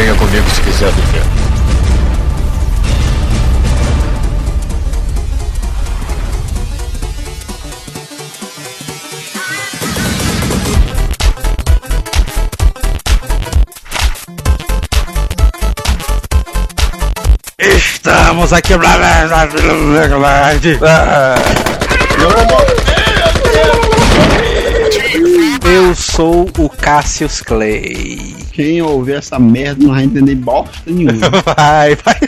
Venha comigo se quiser viver. Estamos aqui. Eu sou o Cassius Clay. Quem ouvir essa merda não vai entender bosta nenhuma. Vai, vai.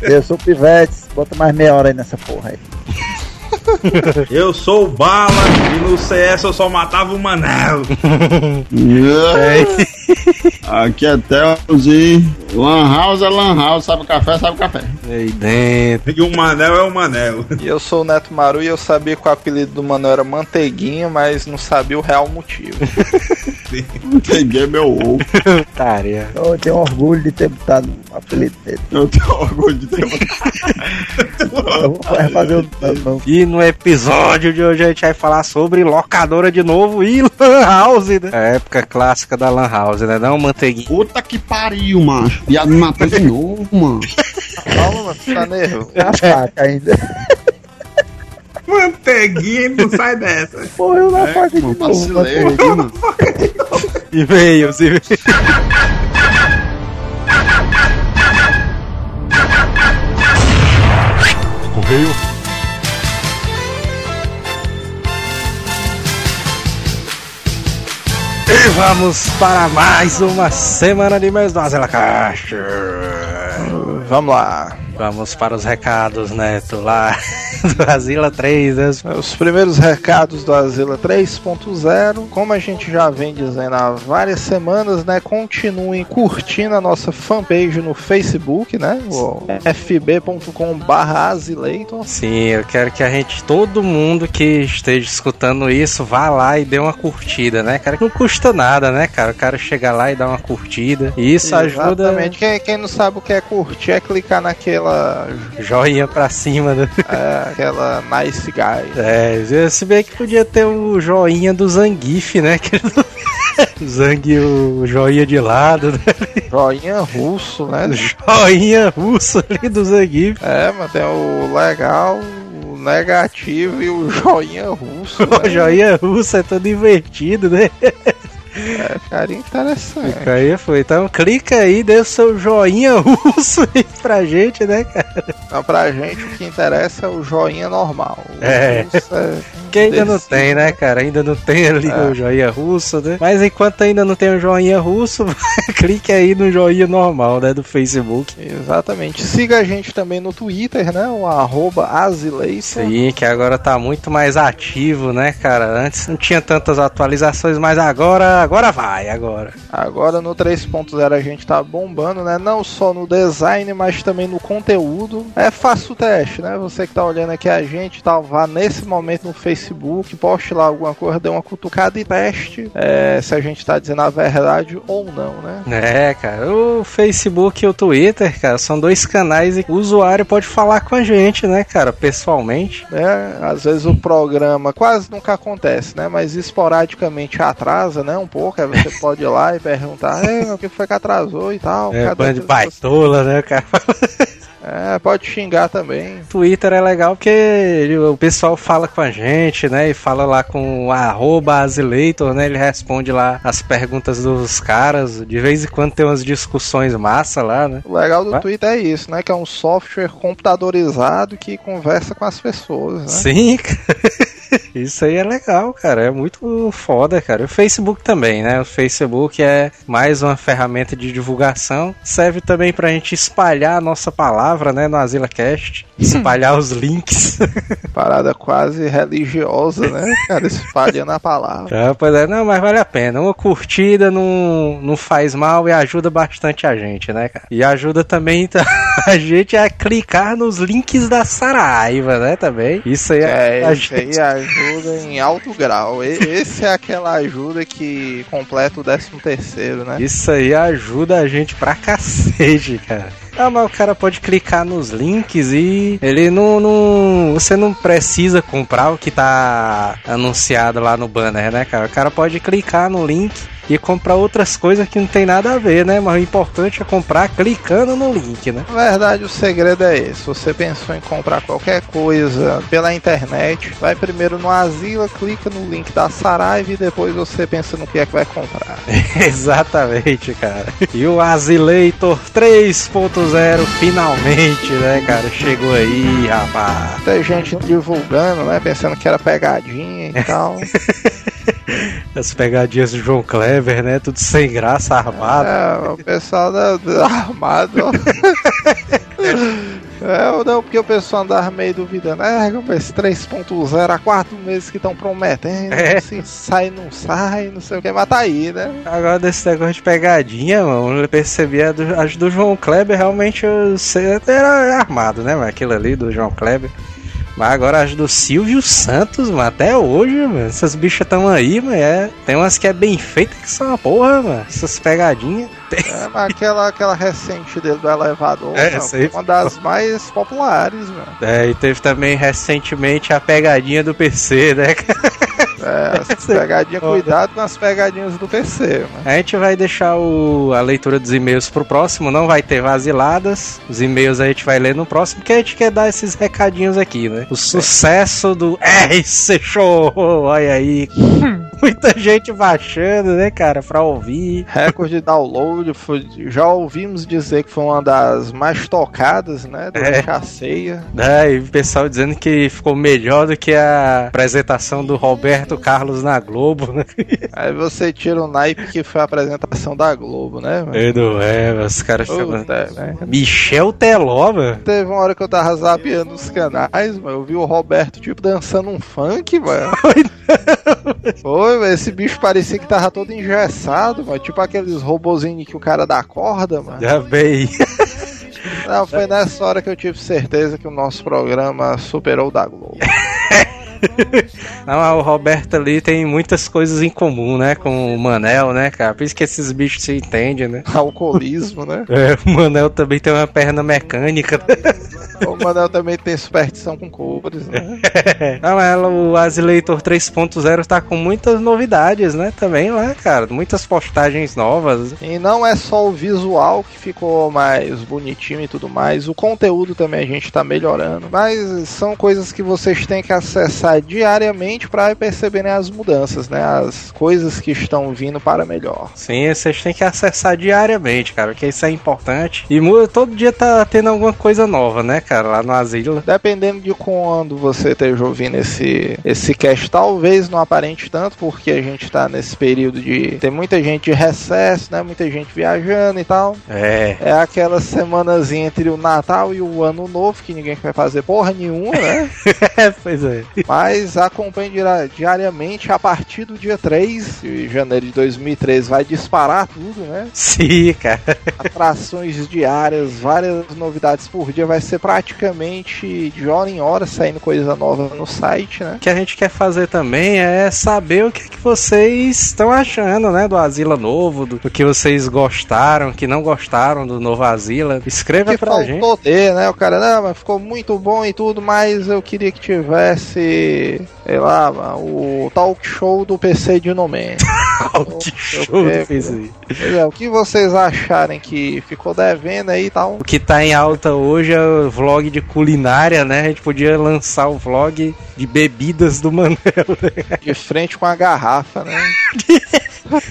Eu sou o Pivetes, bota mais meia hora aí nessa porra aí. Eu sou o Bala e no CS eu só matava o Manel. Aqui é Telos e Lan House é Lan House, sabe o café, sabe o café. Aí dentro. E o Manel é o Manel. E eu sou o Neto Maru e eu sabia que o apelido do mano era Manteiguinha, mas não sabia o real motivo. Peguei meu ovo. Taria. Eu tenho orgulho de ter botado o apelido dele. Eu tenho orgulho de ter Eu vou fazer o não. E no episódio de hoje a gente vai falar sobre locadora de novo e Lan House, né? A época clássica da Lan House, né? Não, manteiguinha. Puta que pariu, macho. Viado me matou de novo, mano. Calma, mano, você tá nervoso. É a faca ainda. Manteiguinha não sai dessa. Morreu na faca de Mano, novo. vacilei mano. E-mails, e-mails. Correio. E vamos para mais uma semana de mês do Azela Caixa. Vamos lá. Vamos para os recados, Neto, lá do Asila 3. né? Os primeiros recados do Azila 3.0, como a gente já vem dizendo há várias semanas, né? Continuem curtindo a nossa fanpage no Facebook, né? O fb.com/azileitor. Sim, eu quero que a gente, todo mundo que esteja escutando isso, vá lá e dê uma curtida, né, cara? Não custa nada, né, cara? O cara chega lá e dá uma curtida. E isso ajuda. Exatamente. Quem, quem não sabe o que é curtir é clicar naquela, Joinha pra cima, né? é, aquela nice guy. É, se bem que podia ter o joinha do Zangief, né? Zang, o joinha de lado, né? Joinha russo, né? Joinha russo ali do Zangief. É, mas tem o legal, o negativo e o joinha russo. O Né? joinha russo é todo invertido, né? É, cara, interessante. Fica aí, foi. Então clica aí, dê o seu joinha russo aí pra gente, né, cara? Então, pra gente, o que interessa é o joinha normal. O É. é Que ainda não tem, né, cara? Ainda não tem ali É. o joinha russo, né? Mas enquanto ainda não tem o joinha russo, clique aí no joinha normal, né, do Facebook. Exatamente. Siga a gente também no Twitter, né? O arroba Azileison. Sim, que agora tá muito mais ativo, né, cara? Antes não tinha tantas atualizações, mas agora, agora vai, agora. Agora no 3.0 a gente tá bombando, né? Não só no design, mas também no conteúdo. É fácil o teste, né? Você que tá olhando aqui a gente, tá, vá nesse momento no Facebook, poste lá alguma coisa, dê uma cutucada e teste é, se a gente tá dizendo a verdade ou não, né? É, cara, o Facebook e o Twitter, cara, são dois canais e o usuário pode falar com a gente, né, cara, pessoalmente. né? Às vezes o programa quase nunca acontece, né? Mas esporadicamente atrasa, né? Um pouco. Aí você pode ir lá e perguntar, "Ei, o que foi que atrasou e tal. É, bando de baitola, né, cara? É, pode xingar também. Twitter é legal porque o pessoal fala com a gente, né? E fala lá com o arroba Azileitor, né? Ele responde lá as perguntas dos caras. De vez em quando tem umas discussões massa lá, né? O legal do Vai? Twitter é isso, né? Que é um software computadorizado que conversa com as pessoas, né? Sim, cara. Isso aí é legal, cara. É muito foda, cara. O Facebook também, né? O Facebook é mais uma ferramenta de divulgação. Serve também pra gente espalhar a nossa palavra, né? No AsilaCast. Espalhar os links. Parada quase religiosa, né? Cara, espalhando a palavra. Ah, pois é, não, mas vale a pena. Uma curtida não, não faz mal e ajuda bastante a gente, né, cara? E ajuda também a gente a clicar nos links da Saraiva, né, também. Isso aí É, a isso aí ajuda em alto grau. E- Esse é aquela ajuda que completa o 13 terceiro, né? Isso aí ajuda a gente pra cacete, cara. Ah, mas o cara pode clicar nos links e ele não, não. Você não precisa comprar o que tá anunciado lá no banner, né, cara? O cara pode clicar no link e comprar outras coisas que não tem nada a ver, né? Mas o importante é comprar clicando no link, né? Na verdade, o segredo é esse. Você pensou em comprar qualquer coisa pela internet, vai primeiro no Asila, clica no link da Saraiva e depois você pensa no que é que vai comprar. Exatamente, cara. E o Azileitor 3.0 finalmente, né, cara? Chegou aí, rapaz. Tem gente divulgando, né? Pensando que era pegadinha e tal. As pegadinhas do João Clever, né? Tudo sem graça, armado. É, o pessoal da, da armado. É, não, porque o pessoal andava meio duvidando. É, esse 3.0 há quatro meses que estão prometendo. É. Se sai, não sai, não sei o que, mas tá aí, né? Agora desse negócio de pegadinha, mano, eu percebi a do, as do João Kleber, realmente eu sei, era armado, né? Aquilo ali do João Kleber. Mas agora as do Silvio Santos, mano, até hoje, mano, essas bichas tão aí, mano, é, tem umas que é bem feita que são uma porra, mano, essas pegadinhas. É, mas aquela, aquela recente dele do elevador, É, aí uma das mais populares, mano. É, e teve também recentemente a pegadinha do PC, né? É, as pegadinhas, cuidado com as pegadinhas do PC, mano. A gente vai deixar o, a leitura dos e-mails pro próximo, não vai ter vaziladas. Os e-mails a gente vai ler no próximo, porque a gente quer dar esses recadinhos aqui, né? O sucesso do RC Show! Olha aí. Muita gente baixando, né, cara, pra ouvir. Recorde de download, foi- já ouvimos dizer que foi uma das mais tocadas, né? Durante a ceia. né? E o pessoal dizendo que ficou melhor do que a apresentação do Roberto Carlos na Globo, né? Aí você tira o naipe que foi a apresentação da Globo, né? mano? É, não é, os caras. Puta, né? Michel Teló, mano. Teve uma hora que eu tava zapeando os canais, mano. Eu vi o Roberto, tipo, dançando um funk, mano. Foi, velho. Esse bicho parecia que tava todo engessado, mano. Tipo aqueles robozinhos que o cara dá corda, mano. Já bem. Não, foi nessa hora que eu tive certeza que o nosso programa superou o da Globo. Não, o Roberto ali tem muitas coisas em comum, né? Com o Manel, né, cara? Por isso que esses bichos se entendem, né? Alcoolismo, né? É, o Manel também tem uma perna mecânica. O Manel também tem superstição com cores, né? Não, ela, o Azileitor 3.0 tá com muitas novidades, né? Também lá, cara. Muitas postagens novas. E não é só o visual que ficou mais bonitinho e tudo mais, o conteúdo também a gente tá melhorando. Mas são coisas que vocês têm que acessar diariamente para perceberem as mudanças, né? As coisas que estão vindo para melhor. Sim, vocês têm que acessar diariamente, cara, porque isso é importante. E muda, todo dia tá tendo alguma coisa nova, né, cara, lá no asilo. Dependendo de quando você esteja ouvindo esse, esse cast, talvez não aparente tanto, porque a gente tá nesse período de. Tem muita gente de recesso, né? Muita gente viajando e tal. É. É aquela semanazinha entre o Natal e o Ano Novo, que ninguém vai fazer porra nenhuma, né? pois é. Mas acompanhe dira- diariamente a partir do dia 3 de janeiro de 2013. Vai disparar tudo, né? Sim, cara. Atrações diárias, várias novidades por dia. Vai ser praticamente de hora em hora saindo coisa nova no site, né? O que a gente quer fazer também é saber o que, que vocês estão achando, né, do Asila novo, do, do que vocês gostaram, que não gostaram do novo Asila. Escreva que pra gente. faltou ter, né? O cara, não, mas ficou muito bom e tudo, mas eu queria que tivesse, sei lá, o talk show do PC de No Man. que show aí. Pois é, o que vocês acharem que ficou devendo aí e tal? O que tá em alta hoje é o vlog de culinária, né? A gente podia lançar o vlog de bebidas do Manel, né? De frente com a garrafa, né?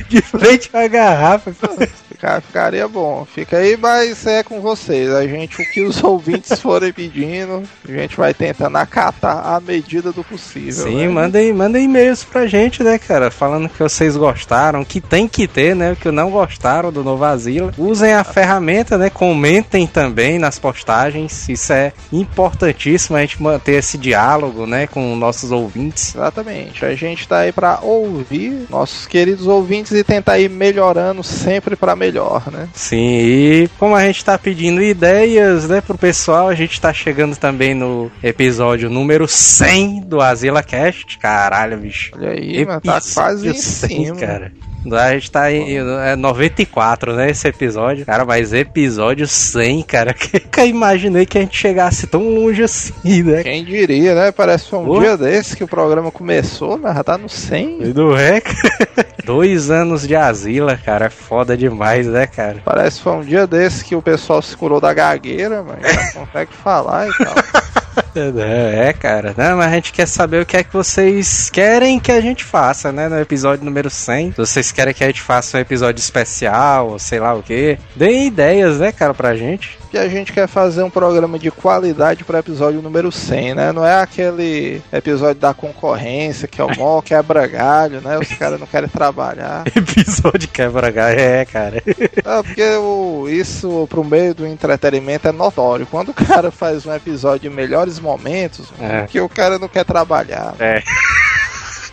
De frente com a garrafa. Fica- ficaria bom. Fica aí, mas é com vocês. A gente, o que os ouvintes forem pedindo, a gente vai tentando acatar à medida do possível. Sim, né? mandem, mandem e-mails pra gente, né, cara? Falando que vocês gostaram, que tem que ter, né? Que não gostaram do Novo Asila. Usem a ferramenta, né? Comentem também nas postagens. Isso é importantíssimo a gente manter esse diálogo, né? Com nossos ouvintes. Exatamente. A gente tá aí pra ouvir nossos queridos ouvintes e tentar ir melhorando sempre pra melhor, né? Sim, e como a gente tá pedindo ideias, né, pro pessoal, a gente tá chegando também no episódio número 100 do Asila Cast. Caralho, bicho. Olha aí, mano, tá quase em 100, cima. cara. A gente tá em é 94, né? Esse episódio. Cara, mas episódio 100, cara. Que eu imaginei que a gente chegasse tão longe assim, né? Quem diria, né? Parece que foi um dia desse que o programa começou, mas já tá no 100. Não é, cara? Dois anos de asila, cara. É foda demais, né, cara? Parece que foi um dia desse que o pessoal se curou da gagueira, mas já consegue falar e tal. É, cara. Não, mas a gente quer saber o que é que vocês querem que a gente faça, né? No episódio número 100. Se vocês querem que a gente faça um episódio especial, sei lá o quê. Deem ideias, né, cara, pra gente. Que a gente quer fazer um programa de qualidade para episódio número 100, né? Não é aquele episódio da concorrência que é o mó quebra galho, né? Os caras não querem trabalhar. Episódio quebra-galho, é, cara. É, porque o, isso pro meio do entretenimento é notório. Quando o cara faz um episódio de melhores momentos, É. que o cara não quer trabalhar. É.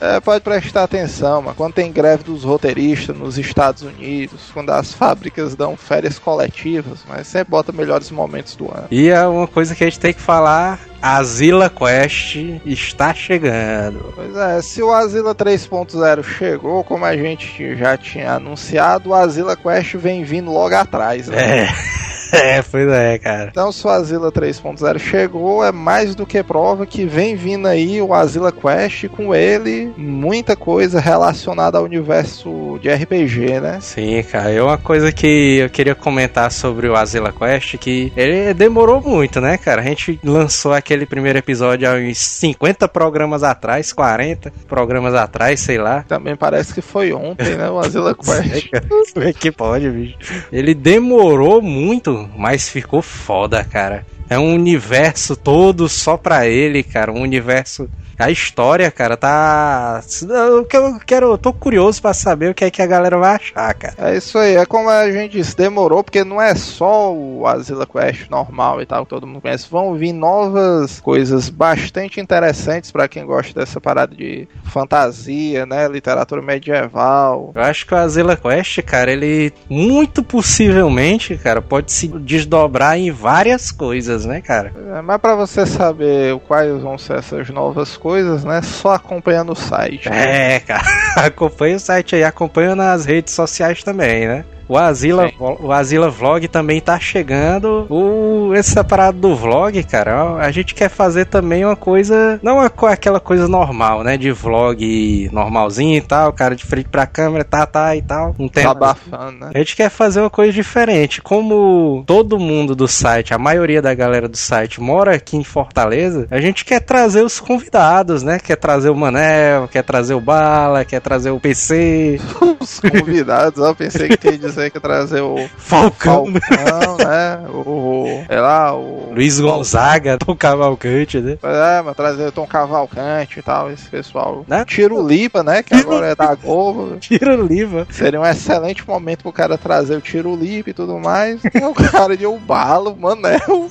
É, pode prestar atenção, mas quando tem greve dos roteiristas nos Estados Unidos, quando as fábricas dão férias coletivas, mas sempre bota melhores momentos do ano. E é uma coisa que a gente tem que falar: a Zilla Quest está chegando. Pois é, se o Azila 3.0 chegou, como a gente já tinha anunciado, o Azila Quest vem vindo logo atrás. Né? É. É, pois é, cara. Então, se o Azila 3.0 chegou, é mais do que prova que vem vindo aí o Azila Quest, com ele muita coisa relacionada ao universo de RPG, né? Sim, cara. É uma coisa que eu queria comentar sobre o Azila Quest, que ele demorou muito, né, cara? A gente lançou aquele primeiro episódio há uns 50 programas atrás, 40 programas atrás, sei lá. Também parece que foi ontem, né? O Azila Quest. Como é que pode, bicho? Ele demorou muito, mas ficou foda, cara. É um universo todo só pra ele, cara. Um universo. A história, cara, tá. Eu quero, quero- eu tô curioso pra saber o que é que a galera vai achar, cara. É isso aí, é como a gente disse, demorou, porque não é só o Azila Quest normal e tal, que todo mundo conhece. Vão vir novas coisas bastante interessantes pra quem gosta dessa parada de fantasia, né? Literatura medieval. Eu acho que o Azila Quest, cara, ele muito possivelmente, cara, pode se desdobrar em várias coisas, né, cara? É, Mas pra você saber quais vão ser essas novas coisas, né? Só acompanhando o site. É, cara. Acompanha o site aí, acompanha nas redes sociais também, né? O Azila, Sim. o Azila Vlog também tá chegando. O, essa parada do vlog, cara, a gente quer fazer também uma coisa. Não uma aquela coisa normal, né? De vlog normalzinho e tal, cara de frente pra câmera, tá, tá e tal. Não tem Tá nada abafando, né? a gente quer fazer uma coisa diferente. Como todo mundo do site, a maioria da galera do site mora aqui em Fortaleza, a gente quer trazer os convidados, né? Quer trazer o Manel, quer trazer o Bala, quer trazer o PC, Os convidados, ó, pensei que ia dizer que trazer o Falcão, Falcão, né? O. Sei lá, o. Luiz Gonzaga, Tom Cavalcante, né? É, mas trazer o Tom Cavalcante e tal, esse pessoal. Né? Tiro Lipa, né? Que agora é da Globo. Tira o Liva. Seria um excelente momento pro cara trazer o Tiro Lipa e tudo mais. E o cara de Ubalo, Manel.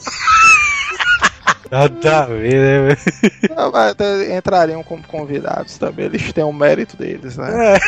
Nada a ver, né? entrariam como convidados também. Eles têm o mérito deles, né? É.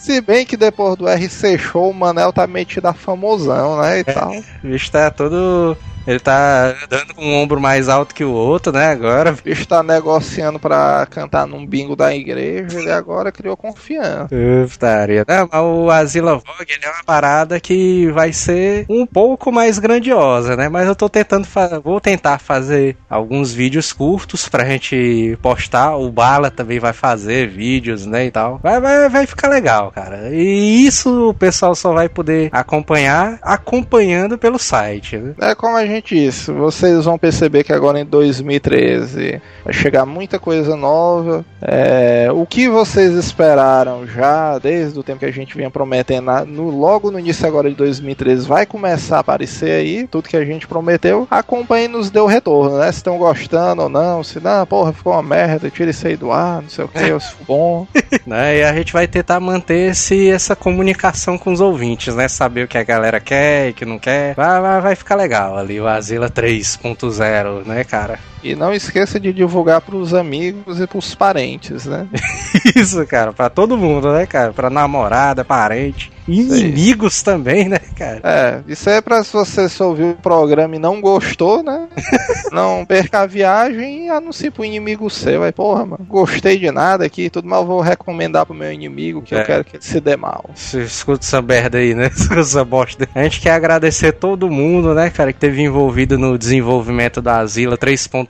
Se bem que depois do RC Show, o Manel tá metido a famosão, né? E tal. O bicho tá todo. Ele tá andando com um ombro mais alto que o outro, né? Agora. O bicho tá negociando pra cantar num bingo da igreja. Ele agora criou confiança. Putaria. Não, mas o Azila Vogue é uma parada que vai ser um pouco mais grandiosa, né? Mas eu tô tentando vou tentar fazer alguns vídeos curtos pra gente postar. O Bala também vai fazer vídeos, né, e tal. Vai, vai, vai ficar legal, cara. E isso o pessoal só vai poder acompanhar acompanhando pelo site, né? É como a gente disse, vocês vão perceber que agora em 2013 vai chegar muita coisa nova. É, o que vocês esperaram já desde o tempo que a gente vinha prometendo, no, logo no início agora de 2013, vai começar a aparecer aí, tudo que a gente prometeu. Acompanhe nos deu retorno, né? Se estão gostando ou não, se não, porra, ficou uma merda, tira isso aí do ar, não sei o que, se ficou bom. né? E a gente vai tentar manter esse, essa comunicação com os ouvintes, né? Saber o que a galera quer e que não quer. Vai, vai, vai ficar legal ali, o Azila 3.0, né, cara? E não esqueça de divulgar pros amigos e pros parentes, né? Isso, cara, pra todo mundo, né, cara? Pra namorada, parente, inimigos também, né, cara? É, isso é pra se você só ouviu o programa e não gostou, né? não perca a viagem e anuncie pro inimigo seu. Aí, porra, mano, gostei de nada aqui, tudo mal vou recomendar pro meu inimigo que É. eu quero que ele se dê mal. Você escuta essa merda aí, né? Escuta essa bosta. A gente quer agradecer todo mundo, né, cara, que teve envolvido no desenvolvimento da Asila 3.0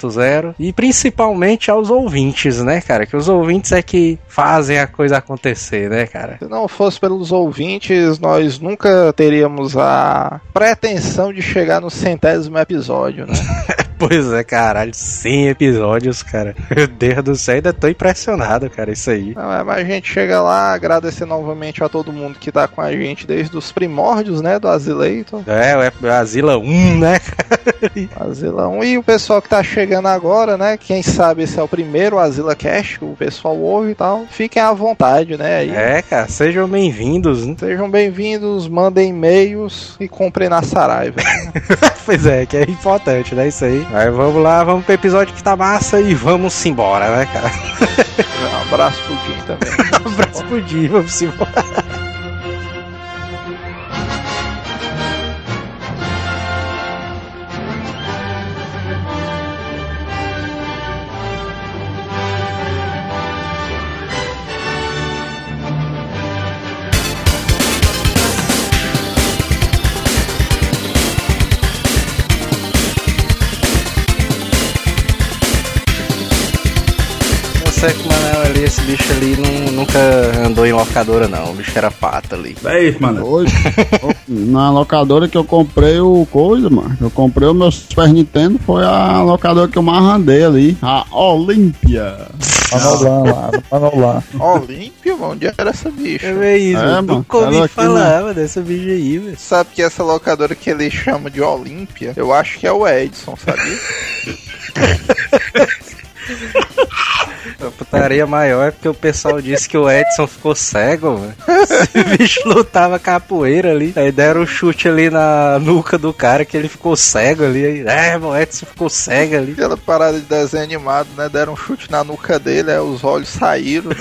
e principalmente aos ouvintes, né, cara? Que os ouvintes é que fazem a coisa acontecer, né, cara? Se não fosse pelos ouvintes, nós nunca teríamos a pretensão de chegar no centésimo episódio, né? Pois é, caralho, 100 episódios, cara. Meu Deus do céu, ainda tô impressionado, cara, isso aí. Não, é, mas a gente chega lá, agradecer novamente a todo mundo que tá com a gente desde os primórdios, né, do Asileito. É, o Asila 1, né? Asila 1. E o pessoal que tá chegando agora, né? Quem sabe esse é o primeiro Asila Cash que o pessoal ouve e tal. Fiquem à vontade, né? Aí. É, cara, sejam bem-vindos. né? Sejam bem-vindos, mandem e-mails e comprem na Saraiva. pois é, que é importante, né, isso aí. Aí vamos lá, vamos pro episódio que tá massa e vamos embora, né, cara? um abraço pro Jim também. Um abraço pro dia, vamos embora. Eu sei que o Manel ali, esse bicho ali não- nunca andou em locadora, não. O bicho era pata ali. É isso, mano. Hoje, na locadora que eu comprei o coisa, mano. Eu comprei o meu Super Nintendo, foi a locadora que eu mais andei ali. A Olímpia. Manolan lá, Manolan. Olímpia, mano, onde era essa bicha? É isso, É, mano, nunca ouvi falar mano, dessa bicha aí, velho. Sabe que essa locadora que ele chama de Olímpia, eu acho que é o Edson, sabia? A putaria maior é porque o pessoal disse que o Edson ficou cego, mano. Esse bicho lutava capoeira ali. Aí deram um chute ali na nuca do cara que ele ficou cego ali. Aí, é, o Edson ficou cego ali. Aquela parada de desenho animado, né? Deram um chute na nuca dele, aí os olhos saíram, né?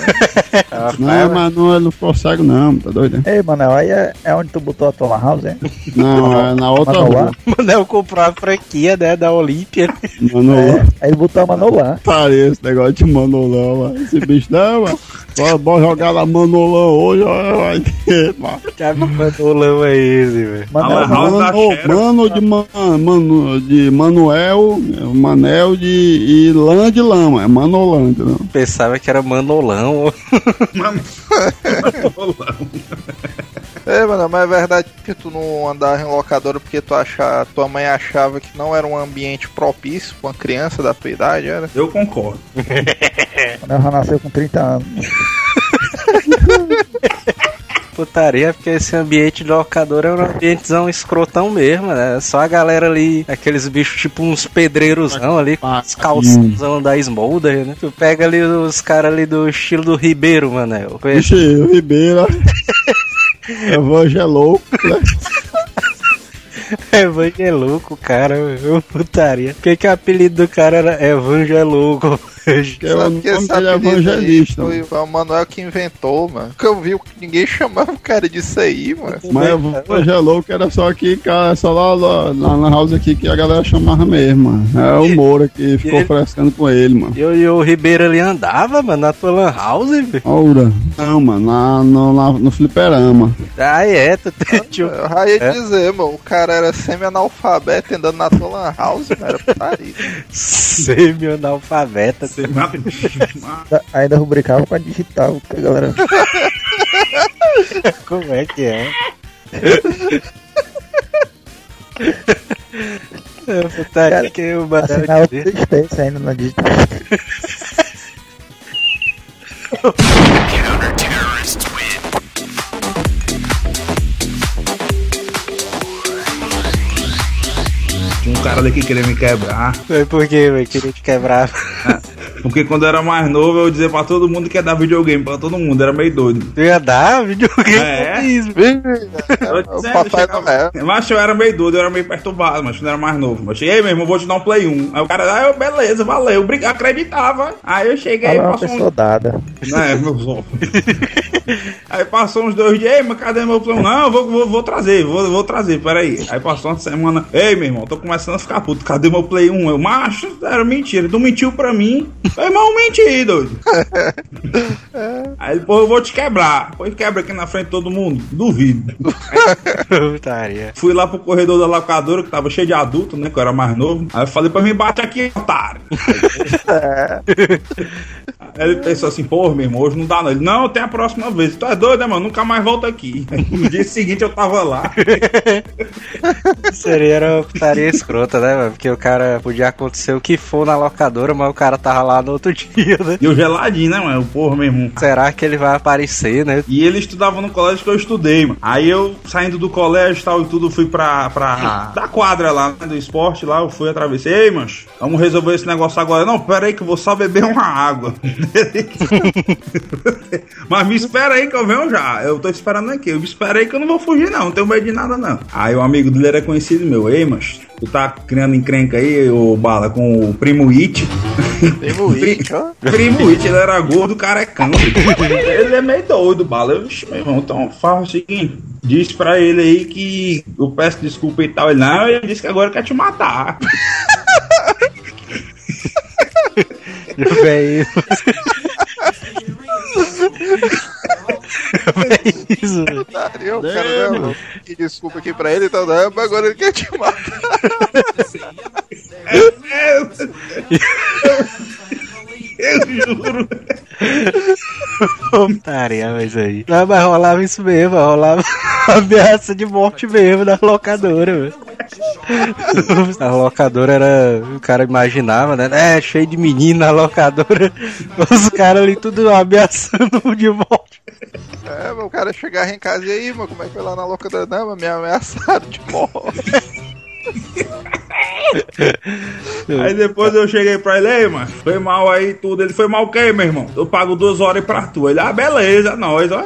Ela Não, não, ele não ficou cego não, tá doido? né? Ei, Manel, aí é, é onde tu botou a tua house, hein? Não, é na outra rua. O Manel comprou a franquia, né, da Olímpia. Manolan. É, aí botou a Manolan. Parece esse negócio de Manolão, mano. Esse bicho não, mano. Bora, bora jogar lá Manolão hoje, ó, vai ter, mano. Mandou lama é esse, velho. Ah, Mano, Xera. mano de, man, mano de Manuel, Manel de e Lã de Lama, é Manolã, entendeu? Pensava que era Manolão. Mano. É, mano, mas é verdade que tu não andava em locadora porque tu achava, tua mãe achava que não era um ambiente propício pra uma criança da tua idade, era? Eu concordo. Manel já nasceu com 30 anos. Putaria, porque esse ambiente de locadora é um ambientezão escrotão mesmo, né? Só a galera ali, aqueles bichos tipo uns pedreirosão ali, com os calçãozão da Smolder, né? Tu pega ali os caras ali do estilo do Ribeiro, Manel. Vixe, o Ribeira. Evangelou, né? Evangeluco, cara, meu, putaria. Por que, que o apelido do cara era Evangeluco? Que é o nome que é evangelista. Foi o Manuel que inventou, mano. Porque eu vi que ninguém chamava o cara disso aí, mano. Mas evangelou que era só aqui, cara, só lá, lá, lá na house aqui que a galera chamava mesmo, mano. É o Moura que ficou frescando com ele, mano. E, o- e o Ribeiro ali andava, mano, na tua lan house, velho. Aura. Não, mano, lá no, lá no fliperama. Ah, é, tu tem tio. Eu ia É? dizer, mano, o cara era semi-analfabeto andando na tua lan house, mano, era putaria. Semi-analfabeta. Você mata- Ainda rubricava com a digital, que a galera. Como é que é? É, putaria Cara, que o Manel Assinava ainda na digital. Um cara daqui querendo me quebrar. Foi por quê, velho? Queria te quebrar. Porque quando eu era mais novo, eu dizia pra todo mundo que ia dar videogame pra todo mundo. Era meio doido. Tu ia dar videogame É? Feliz. Tô O dizendo, Papai chegava- Noel. Mas eu era meio doido, eu era meio perturbado, mas eu não era mais novo. Mas cheguei mesmo, eu vou te dar um Play 1. Aí o cara, ah, eu, beleza, valeu, obrigado, acreditava. Aí eu cheguei, Ela é uma passou um pessoa dada. É, meu som. Aí passou uns dois dias, ei, mas cadê meu plano? Não, eu vou, vou, vou trazer, vou, vou trazer, peraí. Aí passou uma semana, ei, meu irmão, tô começando a ficar puto, cadê meu Play 1? Eu, macho, era mentira, tu mentiu pra mim. Meu irmão, menti, doido. Aí ele, pô, eu vou te quebrar. Pô, quebra aqui na frente de todo mundo, duvido. Putaria. Fui lá pro corredor da locadora, que tava cheio de adulto, né, que eu era mais novo. Aí eu falei pra mim, bate aqui, otário. Aí ele pensou assim, pô, meu irmão, hoje não dá não. Ele, não, tem a próxima vez. Tu é doido, né, mano? Nunca mais volta aqui. No dia seguinte eu tava lá. Seria era uma putaria escrota, né, mano? Porque o cara podia acontecer o que for na locadora, mas o cara tava lá no outro dia, né? E o geladinho, né, mano? O porra, meu irmão. Será que ele vai aparecer, né? E ele estudava no colégio que eu estudei, mano. Aí eu, saindo do colégio e tal e tudo, fui pra, pra da quadra lá, né, do esporte lá, eu fui atravessei. Ei, mancho, vamos resolver esse negócio agora. Não, pera aí que eu vou só beber uma água. Mas me espera aí que eu venho já. Eu tô esperando aqui. Eu me espera aí que eu não vou fugir, não. Não tenho medo de nada, não. Aí o amigo dele era conhecido meu. Ei, mancho, tu tá criando encrenca aí, ô Bala, com o primo It. Primo It, ó. Primo It, ele era gordo, carecão. ele é meio doido, bala. Eu, "Vixe, meu irmão, então fala o seguinte. Diz pra ele aí que eu peço desculpa e tal. Ele, não, ele disse que agora quer te matar. Véi. Véi, isso, o cara, né? Que desculpa aqui pra ele, então, né? Mas agora ele quer te matar. Eu juro. Putaria, mas aí. Não, mas rolava isso mesmo, rolava ameaça de morte mesmo na locadora, velho. A locadora era. O cara imaginava, né? É, cheio de menino na locadora. Os caras ali tudo ameaçando de morte. É, mas o cara chegava em casa e aí, mano, como é que foi lá na locadora? Não, mas me ameaçaram de morte. Aí depois eu cheguei pra ele, ei, mano, foi mal aí tudo. Ele foi mal o quê, meu irmão? Eu pago duas horas pra tu. Ele, ah, beleza, nós, ó.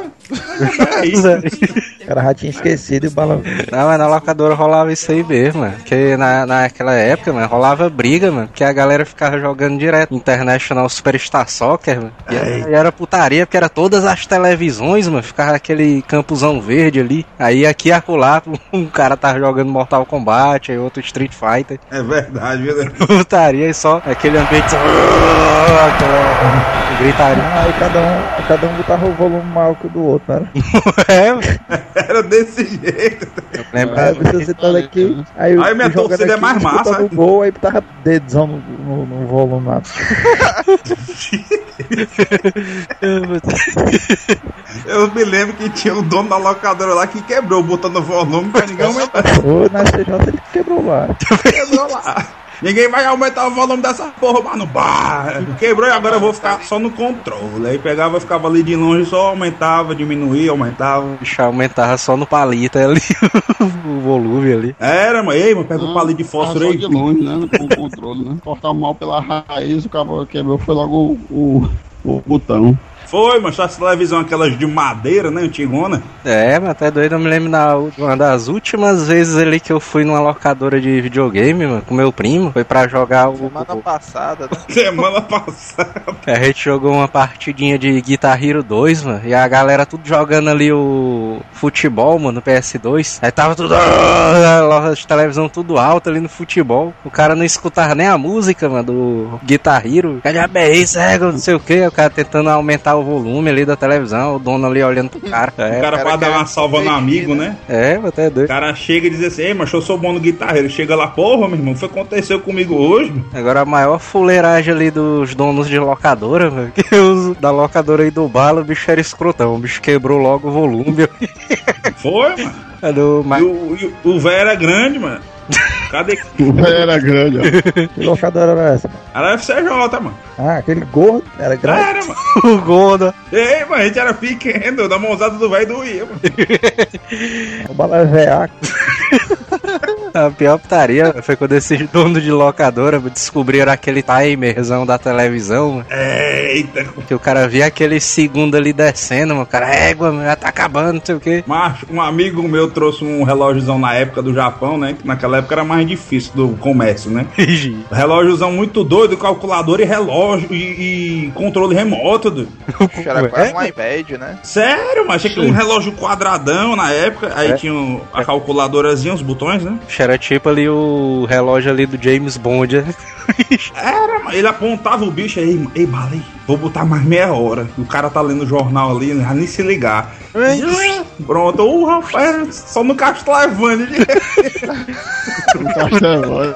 É isso. O cara já tinha esquecido e o bala. Não, mas na locadora rolava isso aí mesmo, mano. Porque na, naquela época, mano, rolava briga, mano. Porque a galera ficava jogando direto International Superstar Soccer, mano. E, era- e era putaria, porque era todas as televisões, mano. Ficava aquele campuzão verde ali. Aí aqui e acolá, um cara tava jogando Mortal Kombat, aí outro Street Fighter. É verdade, viu? Putaria e só aquele ambiente. Só, aquela gritaria. Ah, e cada um, cada um botava o volume maior que o do outro, né? É. Era desse jeito. eu lembro. Aí você sentado aqui, aí, Aí minha torcida é mais massa, disputando né? o gol, aí tava dedzão no, no, no volume lá. Eu me lembro que tinha um dono da locadora lá que quebrou, botando volume pra ninguém aumentar. Ou na CJ ele quebrou lá. Quebrou lá. Ninguém vai aumentar o volume dessa porra, mano. Bah, quebrou e agora eu vou ficar só no controle. Aí pegava, ficava ali de longe, só aumentava, diminuía, aumentava. O bicho aumentava só no palito ali, o volume ali. Era, mano. Ei, mano, pega o palito de fósforo aí. de longe, né? Com o controle, né? Cortar mal pela raiz, o cabo quebrou, foi logo o, o, o botão. Foi, mas essa televisão, aquelas de madeira, né? Antigona. É, mas até doido, eu me lembro na uma das últimas vezes ali que eu fui numa locadora de videogame, mano, com meu primo, foi pra jogar o. Semana passada, né? Semana passada. A gente jogou uma partidinha de Guitar Hero 2, mano, e a galera tudo jogando ali o futebol, mano, no PS2. Aí tava tudo. As televisão tudo alta ali no futebol. O cara não escutava nem a música, mano, do Guitar Hero. Cadê bem isso, é, não sei o que. O cara tentando aumentar o volume ali da televisão, o dono ali olhando pro cara. O É, cara cara pra dar uma salva no amigo, né? né? é até O doido. cara chega e diz assim, ei, mas eu sou bom no guitarreiro. Chega lá, porra, meu irmão, foi o que aconteceu comigo hoje. mano. Agora a maior fuleiragem ali dos donos de locadora, velho, que os da locadora aí do bala, o bicho era escrotão, o bicho quebrou logo o volume. Foi, mano. É do, o, e o velho era grande, mano. Cadê? O velho era grande, ó. Que locadora era essa? Era FCJ, mano. Ah, aquele gordo era grande. Era, mano. o Gonda. Ei, mano, a gente era pequeno, da mãozada do velho doía, mano. O bala é veaco. A pior putaria foi quando esses donos de locadora descobriram aquele timerzão da televisão, Eita, que o cara via aquele segundo ali descendo, mano, o cara, égua, já tá acabando, não sei o quê. Macho, um amigo meu trouxe um relógiozão na época do Japão, né? Que naquela época era mais difícil do comércio, né? Relógiozão muito doido, calculador e relógio e, e controle remoto, doido. Era quase um iPad, né? Sério, mas tinha um relógio quadradão na época, aí É. tinha a calculadorazinha, os botões, né? Era tipo ali o relógio ali do James Bond, né? Era, ele apontava o bicho aí, ei, balei, vou botar mais meia hora. O cara tá lendo o jornal ali, já nem se ligar. Pronto, o rapaz, só no Castlevania. Não tá achando,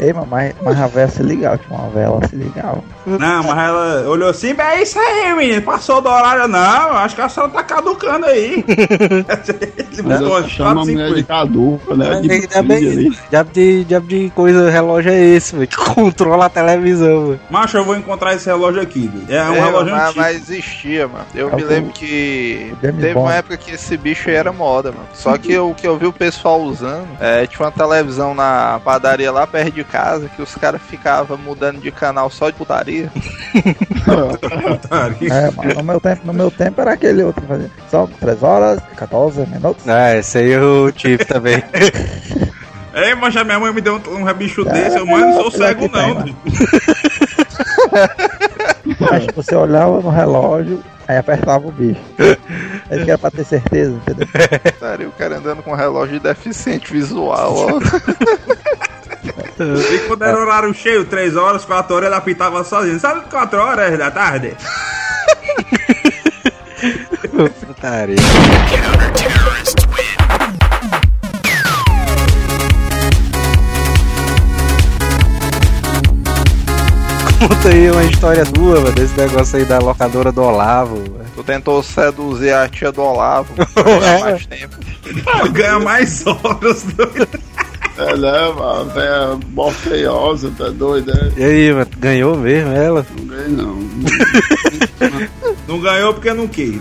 Ei, mano, mas, mas a vela se ligava, tinha uma vela se ligava. Não, mas ela olhou assim, é isso aí, menino. Passou do horário, não. Acho que a senhora tá caducando aí. Ele botou Chama a mulher de caduca, né? De Ainda filho bem, diabo de, diabo de coisa, relógio é esse, mano, que controla a televisão, mano. Macho, eu vou encontrar esse relógio aqui. dude. É um É, relógio mas, antigo. mas existia, mano. Eu É me lembro que teve Bond. uma época que esse bicho aí era moda, mano. Só que o que eu vi o pessoal usando, é, tinha uma televisão na padaria lá perto de casa que os caras ficavam mudando de canal só de putaria. É, mano, no meu tempo, no meu tempo era aquele outro, fazia só 3 horas, 14 minutos. Ah, esse aí eu tive também. Ei, mas a minha mãe me deu um, um rabicho desse. Eu, mãe, não sou aqui cego, tem, não. dude. Mas você olhava no relógio, aí apertava o bicho. Que era pra ter certeza, entendeu? Putaria, o cara andando com um relógio de deficiente visual, ó. E quando era horário cheio, 3 horas, 4 horas, ele apitava sozinho. Sabe 4 horas da tarde? Putaria. Conta aí uma história tua, mano, desse negócio aí da locadora do Olavo. mano. Tu tentou seduzir a tia do Olavo pra É. ganhar mais tempo. Ganha mais horas. dude. É, né, mano? É bofeiosa, tá doido, é? E aí, mano, ganhou mesmo ela? Não ganhei, não. Não ganhou porque não quis.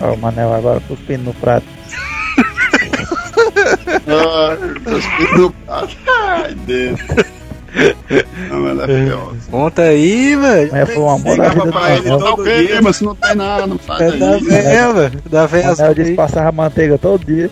Ó, o Manel agora cuspindo no prato. Ai, cuspi no prato. Ai, Deus. Não, ela é feiosa. Conta aí, mano. Mas foi o amor da vida pra ele. Tá ok, mas se não tem nada, não faz É da aí. véia, mano. Da O véia Manel disse que passava manteiga todo dia.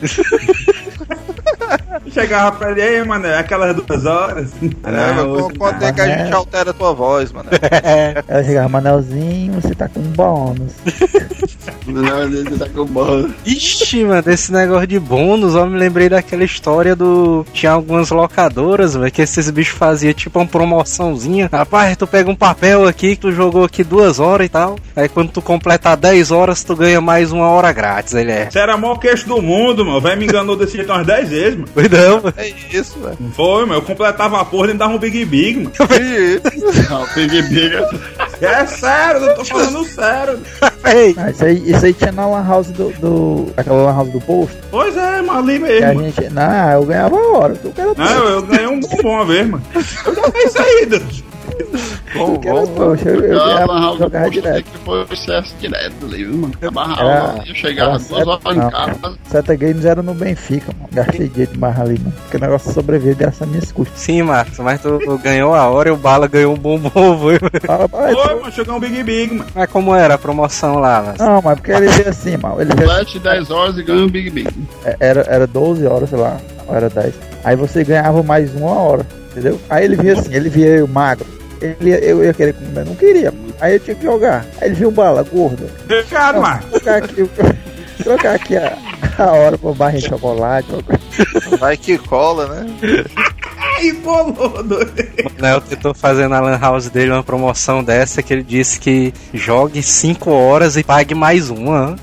Chegava pra ele, aí, mano, é aquelas duas horas. É, hoje quanto é que a gente altera a tua voz, mano? Ela chegava, Manelzinho, você tá com um bônus. Não, ele tá com bola. Ixi, mano, esse negócio de bônus, eu me lembrei daquela história do. Tinha algumas locadoras, velho, que esses bichos faziam tipo uma promoçãozinha. Rapaz, tu pega um papel aqui que tu jogou aqui duas horas e tal. Aí quando tu completar 10 horas, tu ganha mais uma hora grátis. Ele é. Você era o maior queixo do mundo, mano. Vai me enganou desse jeito umas 10 vezes, mano. Foi não, mano. É isso, velho. Foi, mano. Eu completava a porra e dava um Big Big, mano. Não, peguei briga. É sério, eu tô falando sério. Ei, Ah, isso, aí, isso aí tinha na lan house do, do. Aquela lan house do posto. Pois é, mano, ali Que a mesmo. gente. Não, eu ganhava a hora. Quero Não, eu ganhei um bombom uma vez, mano. Eu já fiz isso aí, Deus. Bom, bom, poxa, eu, eu house jogava direto. que foi o sucesso direto ali, viu, mano? Acabava a Era- aula, eu chegava duas sete- horas em casa. Seta Games era no Benfica, mano. Gastei dinheiro demais ali, mano. Porque o negócio sobrevive graças a minhas custas. sim, Marcos, mas tu ganhou a hora e o Bala ganhou um bombom, foi? Fala, pai, Foi, mano, chegou um Big Big, mano. Mas como era a promoção lá, mas... Não, mas porque ele veio assim, mano. Ele veio, Flat 10 horas e ganha um Big Big. é, era, era 12 horas, sei lá. Era 10. Aí você ganhava mais uma hora, entendeu? Aí ele via assim, ele via eu magro. Ele, ia- eu ia querer comer, não queria. Aí eu tinha que jogar. Aí ele viu bala gordo. Não, mano. trocar aqui, trocar aqui a, a hora pra barra de chocolate. vai que cola, né? Ai, bolou, doido. Né, tentou fazer na Lan House dele uma promoção dessa que ele disse que jogue 5 horas e pague mais uma.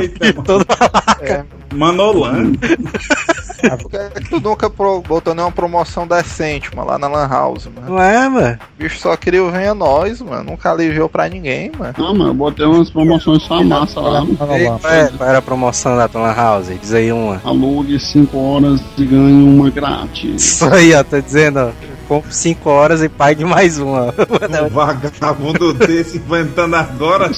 Eita, mano. Todo É. Manolan. É tu nunca pro- botou nenhuma promoção decente, mano, lá na Lan House, mano? Não é, mano? O bicho só queria o venha nós, mano. Nunca aliviou pra ninguém, mano. Não, mano, eu botei umas promoções só massa lá, mano. Ei, qual, é, qual era a promoção da Lan House? Diz aí uma. Alugue 5 horas e ganhe uma grátis. Isso aí, ó, tô dizendo, ó. Compro 5 horas e pague mais uma. Um vagabundo desse inventando agora.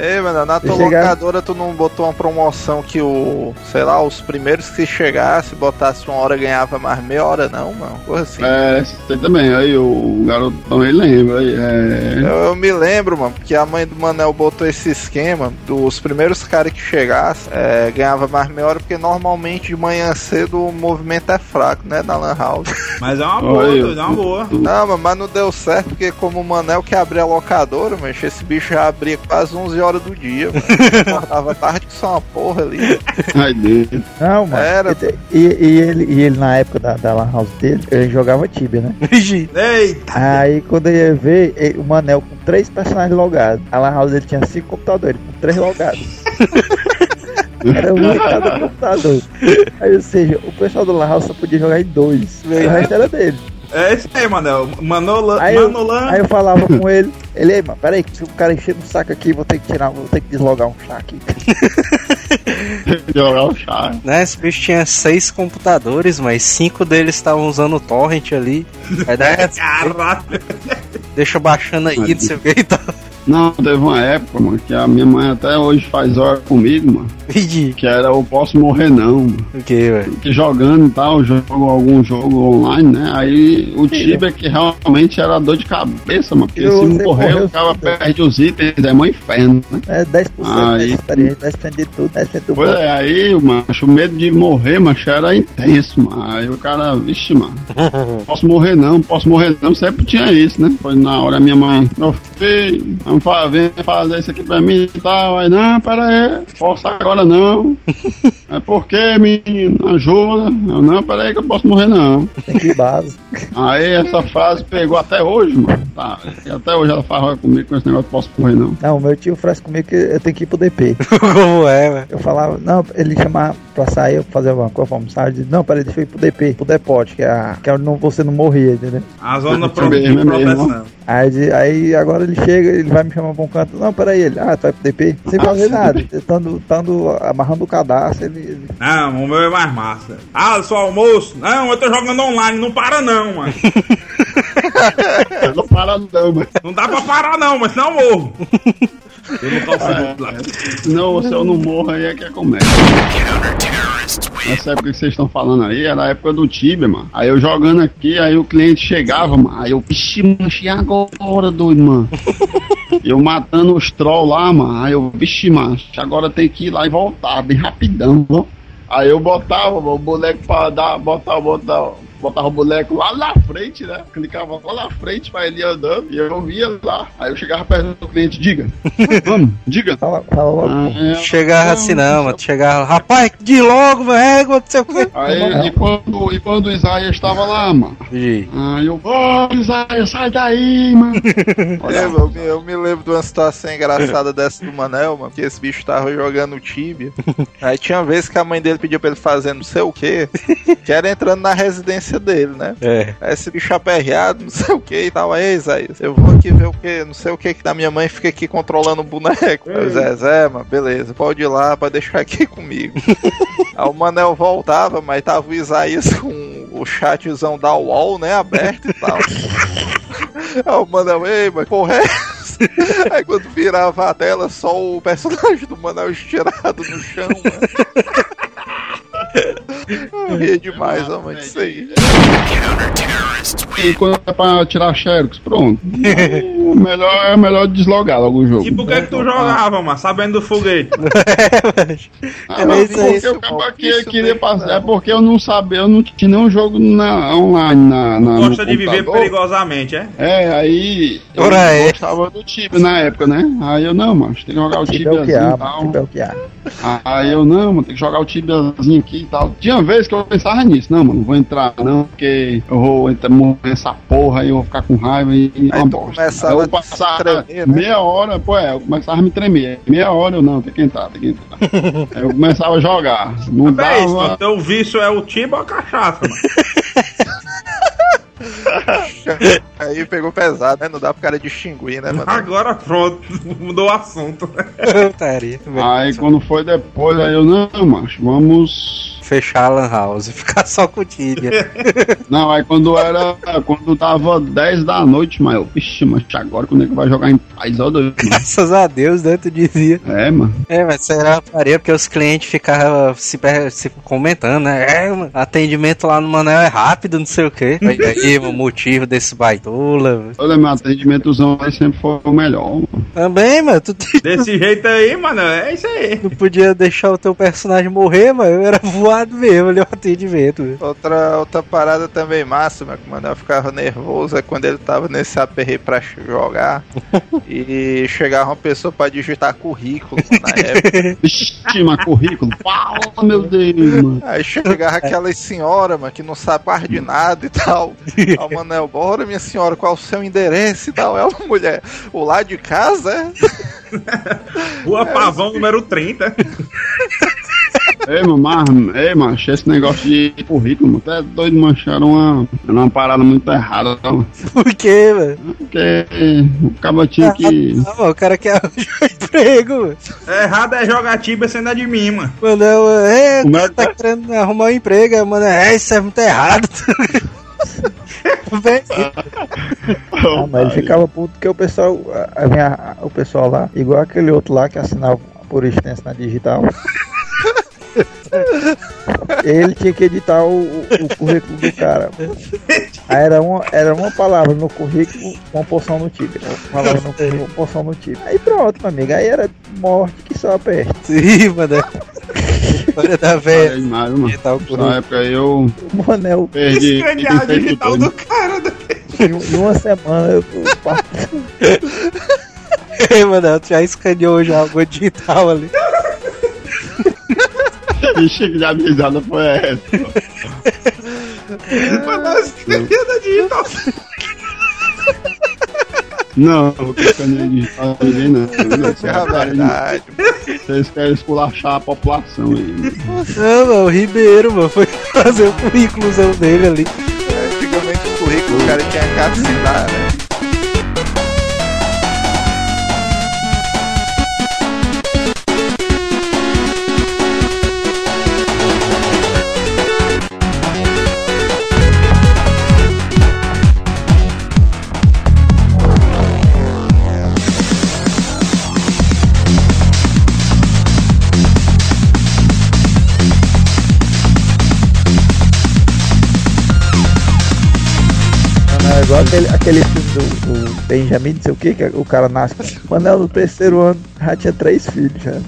Ei, mano, na tua chegar- locadora tu não botou uma promoção que o, sei lá, os primeiros que chegasse, botasse uma hora ganhava mais meia hora, não, mano. Coisa assim. É, você também, aí o garoto também lembra, aí, é... Eu, eu me lembro, mano, porque a mãe do Manel botou esse esquema dos primeiros caras que chegassem, é, ganhava mais meia hora, porque normalmente de manhã cedo o movimento é fraco, né, na Lan House. Mas é uma boa, Olha, doido, é uma boa. Não, mano, mas não deu certo, porque como o Manel que abria a locadora, mas esse bicho já abria quase 11 horas do dia, mano. Acordava tarde que só uma porra ali. Aí dentro. Não, mano. Era. E, e ele, e ele, na época da, da Lan House dele, ele jogava Tibia, né? Eita! Aí quando eu ia ver, ele- o Manel com três personagens logados. A Lan House ele tinha cinco computadores, com três logados. Era um em cada computador. Aí, ou seja, o pessoal do Lan só podia jogar em dois. O resto era dele. É isso aí, Manel. Manolan. Aí eu, Manolan. aí eu falava com ele, ele, ei, mano, peraí, se o cara encher no saco aqui, vou ter que tirar, vou ter que deslogar um chá aqui. Jogar o chá. Né, esse bicho tinha seis computadores, mas cinco deles estavam usando o torrent ali. Aí daí, Caralho. deixa baixando aí, não sei o que e tal. Não, teve uma época, mano, que a minha mãe até hoje faz hora comigo, mano. Pedi. Que era eu posso morrer não, mano. O que, velho? Que jogando e tal, jogo algum jogo online, né? Aí o Tibia que realmente era dor de cabeça, mano. Porque Eu se morrer, o cara sei. perde os itens, é mó inferno, né? É 10% Aí- da experiência, 10% de tudo, 10% do Pois é, aí, mano, o medo de morrer, macho, era intenso, mano. Aí o cara, vixe, mano, posso morrer não, posso morrer não, sempre tinha isso, né? Foi na hora minha mãe, meu filho, vamos fa- vem fazer isso aqui pra mim e tal. Aí, não, pera aí, posso agora não. É porque, menino, ajuda. Eu, não, pera aí que eu posso morrer não. Tem que base. Aí essa frase pegou até hoje, mano. Tá, e até hoje ela fala comigo com esse negócio, posso morrer não. Não, meu tio faz comigo que eu tenho que ir pro DP. Como é, velho? Eu falava, não, ele chamava pra sair, eu fazer alguma coisa, almoçar, ele disse, não, peraí, deixa eu ir pro DP, pro depote, que é, a, que é onde você não morria, entendeu? A zona É pro- de mesmo, é. Aí, aí agora ele chega, ele vai me chamar pra um canto, não, peraí, ele, ah, tu vai pro DP? Sem Ah, fazer nada, estando, estando amarrando o cadastro, ele, ele Não, o meu é mais massa. Ah, só almoço? Não, eu tô jogando online, não para não, mano. Eu não para não, mano. Não dá pra parar não, mas senão eu morro. Eu não se eu não morro aí é que é comédia. Essa época que vocês estão falando aí era a época do Tibia, mano. Aí eu jogando aqui, aí o cliente chegava, mano. Aí eu, vixi, mano, e agora, doido, mano. eu matando os trolls lá, mano. Aí eu, vixi, mano, agora tem que ir lá e voltar, bem rapidão, ó. Aí eu botava mano, o boneco pra dar, botar, botar, botava o boneco lá na frente, né? Clicava lá na frente pra ele ir andando e eu via lá. Aí eu chegava perto do cliente, diga, vamos, diga. fala, fala logo. Ah, é, Chegava assim não, mano. Chegava, rapaz, de logo, velho, égua, não sei o que. Aí, e quando, e quando o Isaías estava lá, mano? Aí eu, ô Isaías, sai daí, mano. Olha, Eu, eu me, eu me lembro de uma situação engraçada dessa do Manel, mano, que esse bicho tava jogando Tibia. Aí tinha vez que a mãe dele pediu pra ele fazer não sei o que, que era entrando na residência dele, né? É. Aí esse bicho aperreado, não sei o que e tal. Aí, Isaías, eu vou aqui ver o que, não sei o que que da minha mãe fica aqui controlando o boneco. Aí, Zé, Zé, mano, beleza, pode ir lá, pode deixar aqui comigo. Aí o Manel voltava, mas tava o Isaías com o chatzão da UOL, né, aberto e tal. Aí o Manel, ei, mas porra é essa? Aí quando virava a tela, só o personagem do Manel estirado no chão, mano. Eu ria demais, ó, mano, isso aí. e quando é pra tirar xerox, pronto. o melhor, é melhor deslogar logo o jogo. E por que que tu jogava, mano? Sabendo do foguete. Ah, É mas isso porque isso, aqui isso queria passar. não. É porque eu não sabia, eu não tinha nenhum jogo na, online na, na, no Gosta de viver computador. perigosamente, é? É, aí eu Ora é. gostava do Tibia na época, né? Aí eu, não, mano, tem que jogar o é Tibiazinho e tal. é o que há. Aí eu, não, mano, tem que jogar o Tibiazinho aqui e tal. Tinha vez que eu pensava nisso, não, mano, não vou entrar não, porque eu vou entrar morrer nessa porra aí, eu vou ficar com raiva e é Aí uma bosta. Aí eu passava tremer, né? meia hora, pô, é, eu começava a me tremer. Meia hora eu, não, tem que entrar, tem que entrar. aí eu começava a jogar. Não é isso, dava... Teu vício é o tiba ou a cachaça, mano? Aí pegou pesado, né? Não dá pro cara distinguir, né, mano? Agora pronto, mudou o assunto. Putaria. Aí quando foi depois, aí eu, não, macho, vamos fechar a Lan House e ficar só com o Tibia. Não, aí quando era. Quando dava 10 da noite, mas eu, vixe, mas agora quando é que vai jogar em paz? Ó, doido, mano. Graças a Deus, né? Tu dizia. É, mano. É, mas era uma faria porque os clientes ficavam se, per- se comentando, né? É, mano, atendimento lá no Manel é rápido, não sei o quê. Aí, aí o motivo desse baitola. Olha, meu atendimentozão aí sempre foi o melhor. mano. Também, mano, tu, Desse jeito aí, mano, é isso aí. não podia deixar o teu personagem morrer, mano. Eu era mesmo ali o atendimento. velho. Outra, outra parada também massa, mas que o Manel ficava nervoso é quando ele tava nesse aperreio pra jogar e chegava uma pessoa pra digitar currículo mano, na época. Vixe, mas currículo. Fala, meu Deus, mano. Aí chegava aquelas senhoras, mano, que não sabe quase de nada e tal. Aí o Manel, bora minha senhora, qual é o seu endereço e tal? É uma mulher, o lado de casa é? Rua Pavão, número 30. Ei, mano, mas, ei, macho, esse negócio de currículo, mano, até doido mancharam uma, era uma parada muito errada, mano. Por quê, mano? Porque o cabo tinha que. Ah, mano, o cara quer arranjar emprego, mano. Errado é jogar tibia sendo a de mim, mano. Mano, é, Como é que tá é? querendo arrumar um emprego, mano. É, isso é muito errado. Vem, Ah, mas ele ficava puto porque o pessoal, ah, vinha o pessoal lá, igual aquele outro lá que assinava por extenso na digital. Ele tinha que editar o, o- o currículo do cara. Aí era uma, era uma palavra no currículo, uma porção no tigre. Uma palavra no currículo, uma porção no tigre. Aí pronto, meu amigo. Aí era morte que só peste. Sim, mano. Olha da velha. Mano. Na época eu O Manel, perdi. Escanear digital do cara. né? em, uma semana, eu, Ei, mano, tu já escaneou já algo digital ali. Ixi, que avisada foi essa? Mano, eu escrevia da digital. Não, eu canei digital ninguém não. É verdade. Vocês querem esculachar a população aí. Não, mano, o Ribeiro, mano, foi fazer o currículozão dele ali. Antigamente o currículo o cara tinha assinar, né? Igual aquele, aquele filme do, do Benjamin, não sei o que, que o cara nasce. Manel no terceiro ano já tinha três filhos já.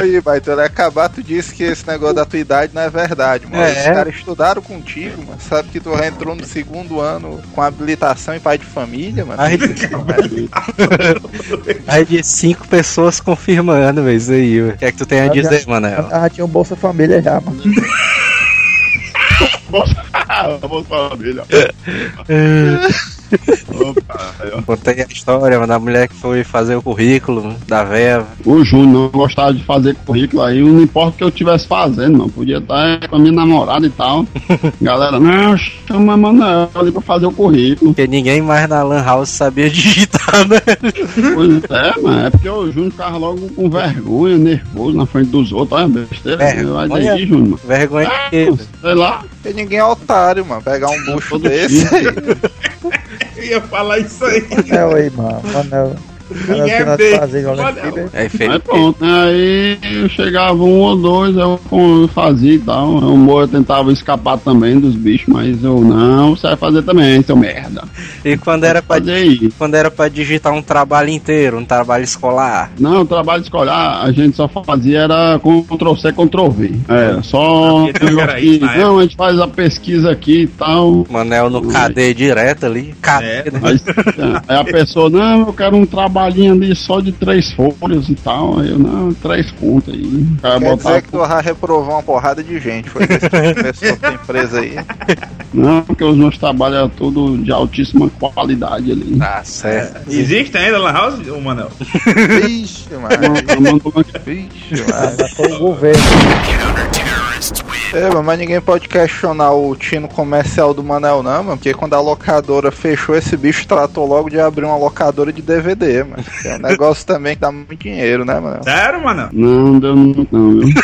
Aí, Baito, ele acabar, tu disse que esse negócio da tua idade não é verdade, mano. É. Os caras estudaram contigo, mano. Sabe que tu já entrou no segundo ano com habilitação em pai de família, mano. Aí, aí de cinco pessoas confirmando, velho, isso aí, velho. O que é que tu tem a dizer, já- Manel? Já tinha um Bolsa Família já, mano. Vamos família. Opa, ó. Contei a história, da mulher que foi fazer o currículo da véia. O Júnior não gostava de fazer currículo aí, não importa o que eu estivesse fazendo, não. Podia estar com a minha namorada e tal. Galera, não, chama a Manuel ali pra fazer o currículo. Porque ninguém mais na Lan House sabia digitar, né? Pois é, mano, é porque o Júnior ficava logo com vergonha, nervoso na frente dos outros. Olha, besteira, É, vai olha. daí, Júnior. mano. Vergonha de quê? velho? Sei lá, Porque ninguém é otário, mano. Pegar um bucho desse aí. Eu ia falar isso aí. Manel aí, mano. Manel. Ninguém é fazer jogando Manel. Tibia. Aí, Aí pronto, né? Aí eu chegava um ou dois, eu com- fazia e tal. O Moura tentava escapar também dos bichos, mas eu não, você vai fazer também, seu merda. E quando era, pra, Fazer aí. quando era pra digitar um trabalho inteiro, um trabalho escolar? Não, o trabalho escolar a gente só fazia era Ctrl C, Ctrl V. É, só. Ah, isso não, a gente faz a pesquisa aqui e tal. Manel no KD direto ali. KD, É. né? Aí, aí a pessoa, não, eu quero um trabalhinho ali só de três folhas e tal. Aí eu, não, três pontos aí. O cara Quer botava, dizer que tu já reprovou uma porrada de gente. Foi isso que começou a empresa aí. não, porque os meus trabalhos eram tudo de altíssima qualidade ali. Tá certo. Existe ainda Lan House, ô Manel? Vixe, mano. Eu mando lanche Vixe, mano. Foi o governo. É, mano, mas ninguém pode questionar o tino comercial do Manel, não, mano. Porque quando a locadora fechou, esse bicho tratou logo de abrir uma locadora de DVD, mano. É um negócio também que dá muito dinheiro, né, mano? Sério, mano? Não, deu muito não, viu?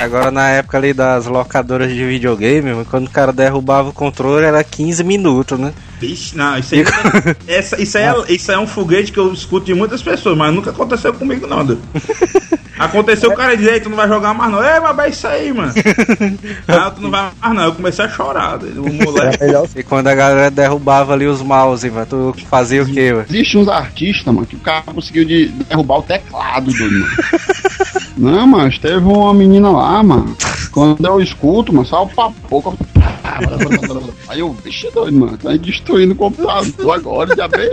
Agora na época ali das locadoras de videogame, mano, quando o cara derrubava o controle era 15 minutos, né? Vixe, não, isso aí, essa, isso, aí é, isso aí é um foguete que eu escuto de muitas pessoas, mas nunca aconteceu comigo, não, Du. Aconteceu o cara dizer, tu não vai jogar mais não. Ei, mas é isso aí, mano. não, tu não vai mais não. Eu comecei a chorar. O moleque. É E quando a galera derrubava ali os mouse, mano, tu fazia o quê, mano? Existe uns artistas, mano, que o cara conseguiu de derrubar o teclado, doido, mano. Não, mas teve uma menina lá, mano. Quando eu escuto, mano, só o papo. Aí eu, vixe, doido, mano, tá destruindo o computador agora, já bem.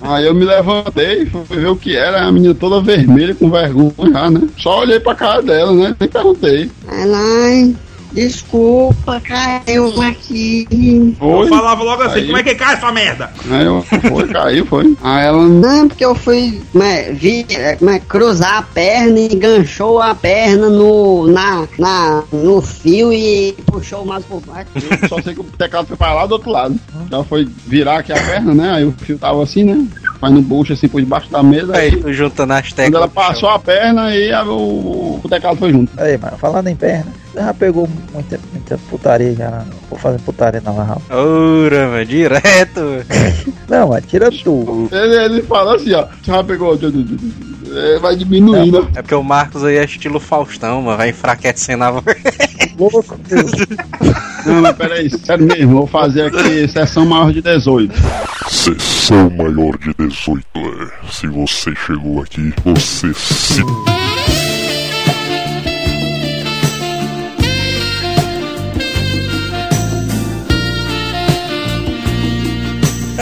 Aí eu me levantei, fui ver o que era, a menina toda vermelha, com vergonha já, né? Só olhei pra cara dela, né? Nem perguntei. Ai, desculpa, caiu aqui. Eu Foi. falava logo assim, Aí. como é que cai essa merda? Aí eu, foi, caiu, foi. Aí ela, Não, porque eu fui né, vi, é, como é, cruzar a perna e enganchou a perna no, na, na, no fio e puxou mais por baixo. eu só sei que o teclado foi pra lá do outro lado. Ela foi virar aqui a perna, né? Aí o fio tava assim, né? Vai no bucho, assim, por debaixo da mesa. Aí Aí, juntando as quando teclas. ela passou a perna, aí a- o, o teclado foi junto. Aí, mano, falando em perna, já pegou muita, muita putaria já. Não vou fazer putaria na lan house. Ora, mano, direto. Não, mas tira tu. Ele, ele fala assim, ó. Você já pegou. é, Vai diminuindo. É porque o Marcos aí é estilo Faustão, mano, vai enfraquecendo a voz. Louco. Não, mas peraí, sério mesmo, vou fazer aqui sessão maior de 18. Sessão maior de 18, é. Se você chegou aqui, você se.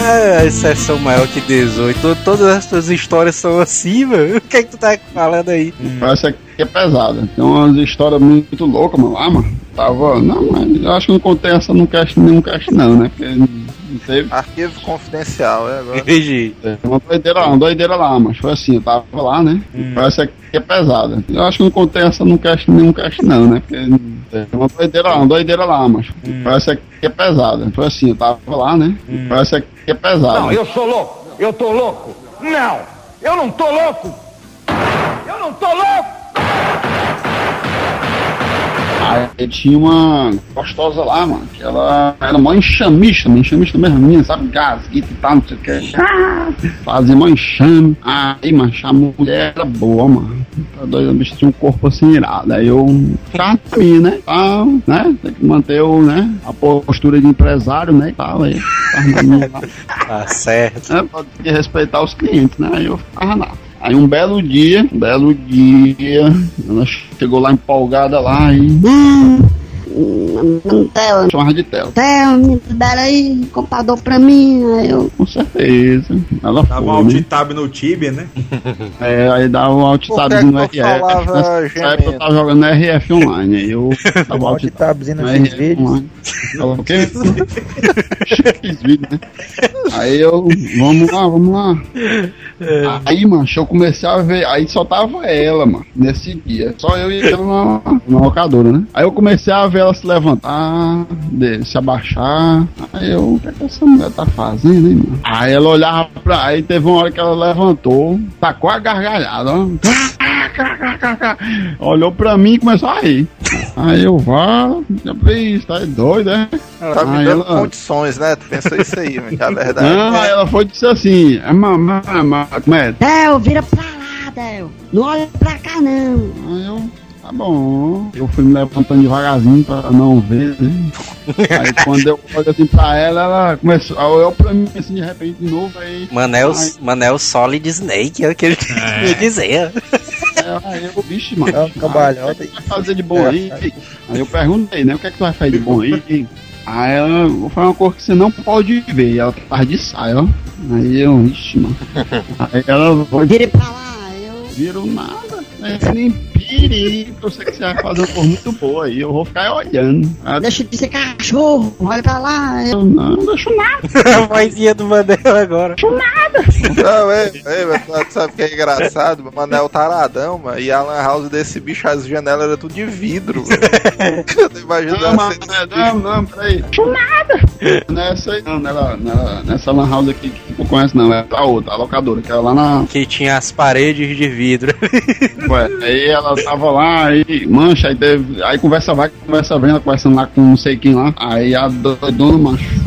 É, exceção maior que 18. To- Todas as tuas histórias são assim, mano. O que é que tu tá falando aí? Essa aqui é pesada. Tem umas histórias muito loucas, mano. Lá, mano. Tava. Não, mas eu acho que não contei essa no cast, nenhum cast, não, né? Porque teve. Arquivo confidencial, é agora. Entendi. Uma doideira lá, uma doideira lá, mas foi assim, eu tava lá, né? Essa aqui é pesada. Eu acho que não contei essa no cast, nenhum cast, não, né? Porque teve uma doideira lá, uma doideira lá, mas essa aqui é pesada. Foi assim, eu tava lá, né? Essa aqui é pesada. Não, eu sou louco. Eu tô louco. Não, eu não tô louco. Eu não tô louco. Aí tinha uma gostosa lá, mano, que ela era mó enxamista, mano, enxamista mesmo, minha, sabe, gasguita e tal, não sei o que. Ah, fazia mó enxame. Aí, mano, a mulher era boa, mano. Tá doido, a bicha tinha um corpo assim irado. Aí eu, tá minha, né, tal, né, tem que manter o, né, a postura de empresário, né, e tal, aí. na. Tá certo. É, pode respeitar os clientes, né? Aí eu ficava lá. Aí um belo dia, um belo dia, ela chegou lá empolgada lá e Hum, Theo, chamava de Theo. Theo, me libera aí, computador pra mim. Aí eu, Com certeza. Ela Dava um foi, né? alt tab no Tibia, né? É, aí dava um alt tab no RF. falava Nessa época eu tava jogando RF online. Aí eu dava alt Alt tab tabzinho no vídeos. online. Falou o quê? Fiz vídeo, né? Aí eu, vamos lá, vamos lá. Aí, mano, eu comecei a ver, aí só tava ela, mano, nesse dia. Só eu e ela na, na locadora, né? Aí eu comecei a ver ela se levantar, de- se abaixar. Aí eu, o que, é que essa mulher tá fazendo, hein, mano? Aí ela olhava pra. Aí teve uma hora que ela levantou, tacou a gargalhada, ó. Olhou pra mim e começou a rir. Aí eu, vá, já fez, tá doido, é? Tá me Aí dando ela- condições, né? Tu pensou isso aí, que é a verdade. Não, aí ela foi e disse assim, é mamãe, como é? Theo, vira pra lá, Theo. Não olha pra cá, não. Aí eu, tá bom. Eu fui me levantando devagarzinho pra não ver, né? Aí quando eu olho assim pra ela, ela começou a olhar pra mim assim de repente de novo, aí. Manel, Ai. Manel Solid Snake, é o que ele queria dizer. Aí eu, vixe, mano. É um cambalhota. O que tu vai fazer de bom aí? Aí eu perguntei, né? O que é que tu vai fazer de bom aí? Aí ela, vou fazer uma cor que você não pode ver. E ela tava de saia, ó. Aí eu, ixi, mano. Aí ela foi Vire pra lá. Eu, viram nada, né? nem pi, piriri, eu sei que você vai fazer uma coisa muito boa aí, eu vou ficar olhando. Ah, Deixa de ser cachorro, olha pra lá. eu não, não deixo nada. A vozinha do Manel agora. Não, é, é, mas tu sabe o que é engraçado? O Manel taradão, mano. E a lan house desse bicho, as janelas eram tudo de vidro, velho. Eu tô imaginando Não, assim, mas, não, não, peraí. Deixo nada. Nessa aí, não, nela, nela, nessa lan house aqui que tu conhece não, é a outra, a locadora, que era lá na... Que tinha as paredes de vidro. Ué, aí ela tava lá, aí mancha, aí teve, aí conversa vai, conversa vem, ela conversando lá com não sei quem lá, aí a doidona, macho,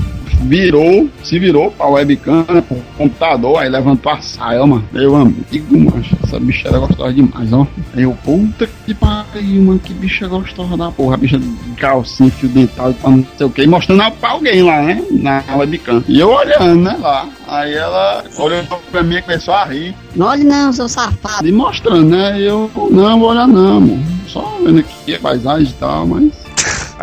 virou, se virou pra webcam, né, pro computador, aí levantou a saia, mano. Meu amigo, macho, essa bicha era gostosa demais, ó. Aí eu, puta que pariu, mano, que bicha gostosa da porra, a bicha de calcinha, fio dental, pra não sei o que, mostrando pra alguém lá, né, na webcam. E eu olhando, né, lá. Aí ela olhou pra mim e começou a rir. Não olhe não, seu safado. E mostrando, né? Eu, não, vou olhar não, mano. Só vendo aqui a paisagem e tal, mas.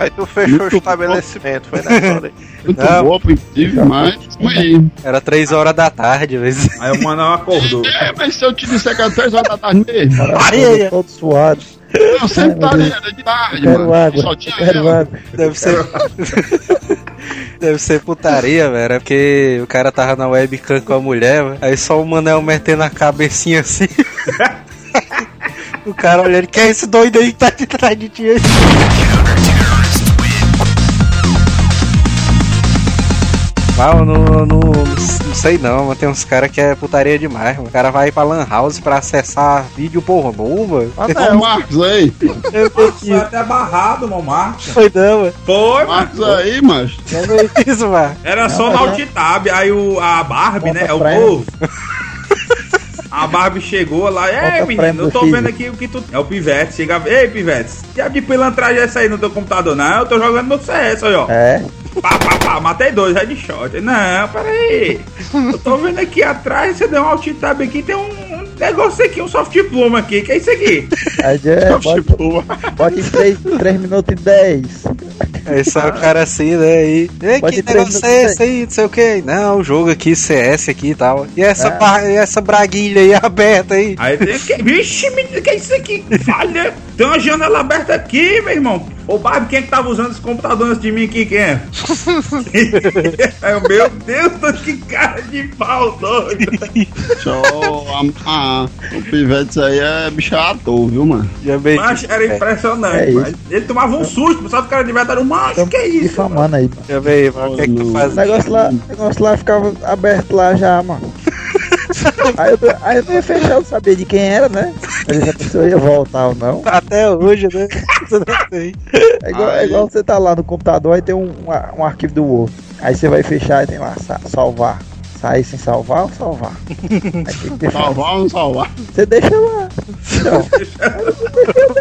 Aí tu fechou Muito o estabelecimento, foi nessa hora aí. Muito Não. boa, princípio, mas. Aí. Era três horas da tarde, às vezes. Aí o Manel acordou. É, mas se eu te disser que era 3 horas da tarde mesmo. Areia! Todo suado. Eu sempre estaria, era de tarde, quero mano. água. Só tinha quero água. Deve ser. Deve ser putaria, velho. É porque o cara tava na webcam com a mulher, velho. Aí só o Manel metendo a cabecinha assim. o cara olhando, que é esse doido aí que tá de trás de ti? Mas eu não, não, não sei não, mas tem uns caras que é putaria demais. mano. O cara vai pra Lan House pra acessar vídeo pornô, mano. Ó, o Marcos aí. Eu tô aqui. Foi até barrado, meu Marcos. Foi não, mano. Foi, mano. Marcos aí, mas. Não é isso, mano. Era só na Altitab, aí o, a Barbie, né? É o povo. A Barbie chegou lá, pra menino, eu tô filho." vendo aqui o que tu. É o Pivete, chega, ei Pivete, que de pilantragem é essa aí no teu computador? Não, eu tô jogando meu CS aí, ó. É. Pá, pá, pá, matei dois headshot. Não, peraí. Eu tô vendo aqui atrás, você deu um alt tab aqui, tem um, um negócio aqui, um soft pluma aqui. Que é isso aqui? É, bota, bota em 3, minutos e 10. Aí só o cara assim, né? Aí. Ei, Pode que três negócio é esse aí? Não sei o que. Não, o jogo aqui, CS aqui e tal. E essa, É. e essa braguilha aí aberta aí? Aí tem que. Vixe, menino, que é isso aqui? Falha! Tem uma janela aberta aqui, meu irmão. Ô Barbie, quem é que tava usando esse computador antes de mim aqui? Quem é? Meu Deus, que cara de pau doido. Show. A, a, o Pivete aí é bicho ator, viu, mano? Já meio Mas era impressionante, É isso. mas ele tomava um susto, sabe que o cara de verdade era um macho, que é isso? Difamando aí. Já veio, mas o que é que tu faz? O negócio lá, o negócio lá ficava aberto lá já, mano. aí, eu, aí eu ia fechar, eu sabia de quem era, né? Mas se a pessoa ia voltar ou não. Até hoje, né? Você não sei. É igual, é igual você tá lá no computador, aí tem um, um, arquivo do Word. Aí você vai fechar e tem lá, sa- salvar. Sair sem salvar ou salvar? Salvar ou não salvar? Você deixa lá. Então,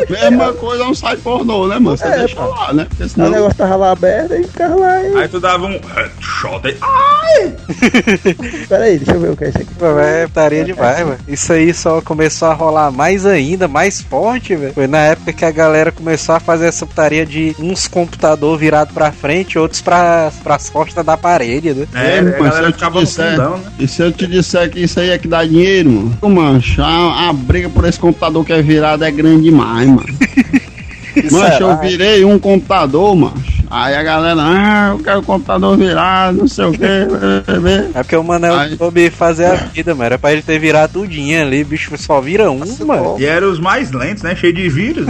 Mesma coisa é um site pornô, né, mano? Você É, deixa pô. lá, né? Porque o senão. negócio tava lá aberto e ficava lá e. Aí tu dava um headshot aí. Ai! Pera aí, deixa eu ver o que é isso aqui. Pô, É putaria demais, mano. Isso aí só começou a rolar mais ainda, mais forte, velho. Foi na época que a galera começou a fazer essa putaria de uns computador virado pra frente, outros pra, pras costas da parede, né? É, É, a galera ficava fundão, né? E se eu te disser que isso aí é que dá dinheiro, mano? A, briga por esse computador que é virado é grande demais, mano. Mancha, eu virei um computador, mancha. Aí a galera, ah, eu quero o computador virado, não sei o que. É porque o Manel Aí- soube fazer a vida, mano. Era pra ele ter virado tudinho ali, bicho só vira um, mano. E eram os mais lentos, né? Cheio de vírus.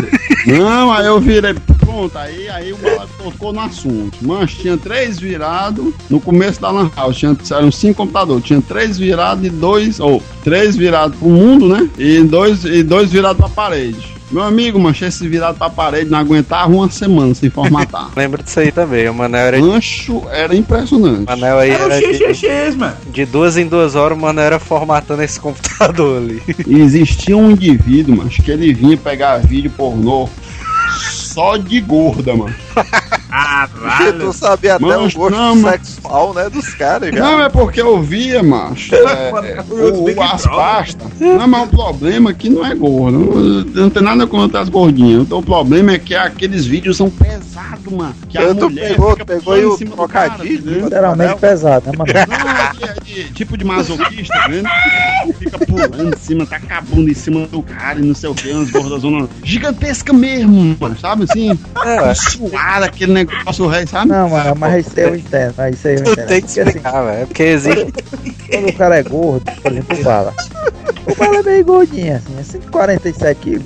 Não, aí eu virei. Pronto, aí, aí o bala tocou no assunto. Mancha, tinha três virados no começo da Lan House. Tinha, eram cinco computadores. Tinha três virados e dois. Ou três virados pro mundo, né? E dois, e dois virados pra parede. Meu amigo, mancha, esse virado pra parede não aguentava uma semana sem formatar. Lembro disso aí também. O Manel era. O Mancho era impressionante. Manel aí Era o era de, XXX, mano. de duas em duas horas, o Manel era formatando esse computador ali. E existia um indivíduo, mancho, que ele vinha pegar vídeo pornô só de gorda, mano. Porque tu sabia até o gosto não, sexual, né, dos caras, já. Não, é porque eu via, macho. É, é, o, o- as pastas. Não, mas o problema é que não é gordo. Não, não tem nada contra as gordinhas. Então, o problema é que aqueles vídeos são pesados, mano. Que a Eu, tu mulher pegou, pegou em o cima do cara, trocadilho. entendeu? Literalmente pesado, né, mano? Não, é de, é de, tipo de masoquista, né? Fica pulando em cima, tá acabando em cima do cara e não sei o que, umas gordozonas gigantescas mesmo, mano, sabe assim? É, Suar aquele negócio, o rei, sabe? Não, mano, mas isso aí eu entendo. Mas isso aí eu tu entendo. tem que Porque, assim, explicar, velho. É porque existe. quando o cara é gordo, por exemplo, o Bala. O Bala é meio gordinho, assim, é 147 quilos.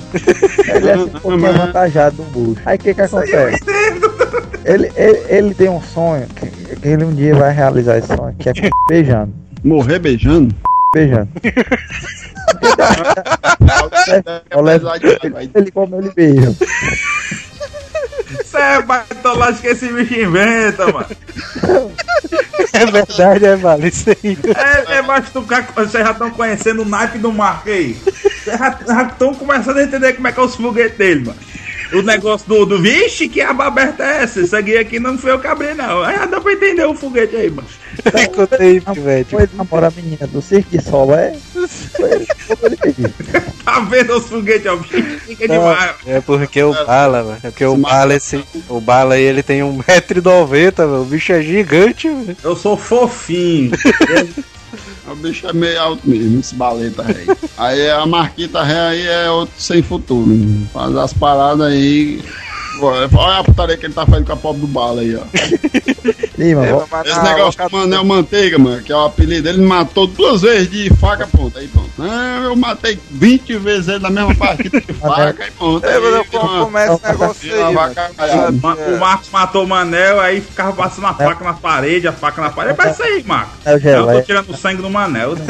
Ele é assim, um pouquinho avantajado do bucho. Aí o que que acontece? Ele, ele, ele tem um sonho, que ele um dia vai realizar esse sonho, que é beijando. Morrer beijando? Beijando. Ele, ele come, ele beija. Isso é baitolagem que esse bicho inventa, mano. É verdade, é, vale isso aí. É, é mas tu, vocês já estão conhecendo o naipe do Marco aí. Vocês já estão começando a entender como é que é os foguetes dele, mano. O negócio do, do vixe, que aba aberta é essa? Isso aqui, aqui não foi eu que abri, não. Já dá pra entender o foguete aí, mano. Contei, velho. Foi namora a menina do circo de sol, é? Tá vendo os foguetes, ó? Fica demais. É porque o Bala, velho. É porque o Bala, esse, o Bala aí, ele tem 1,90m, velho. O bicho é gigante, velho. Eu sou fofinho. O bicho é meio alto mesmo, esse baleta rei. Aí a Marquita rei aí é outro sem futuro. Faz as paradas aí. Olha a putaria que ele tá fazendo com a pobre do bala aí, ó. Lima, vó- mas Esse negócio do Manel Manteiga, mano, que é o apelido dele, matou duas vezes de faca, pronto. Aí pronto. Ah, eu matei 20 vezes ele na mesma partida de faca, aí pronto. É, mas eu como mano, começa esse negócio aí, mano. O Marcos matou o Manel, aí ficava passando a faca na parede, a faca na parede. É isso aí, Marcos. É o Eu tô tirando o sangue do Manel.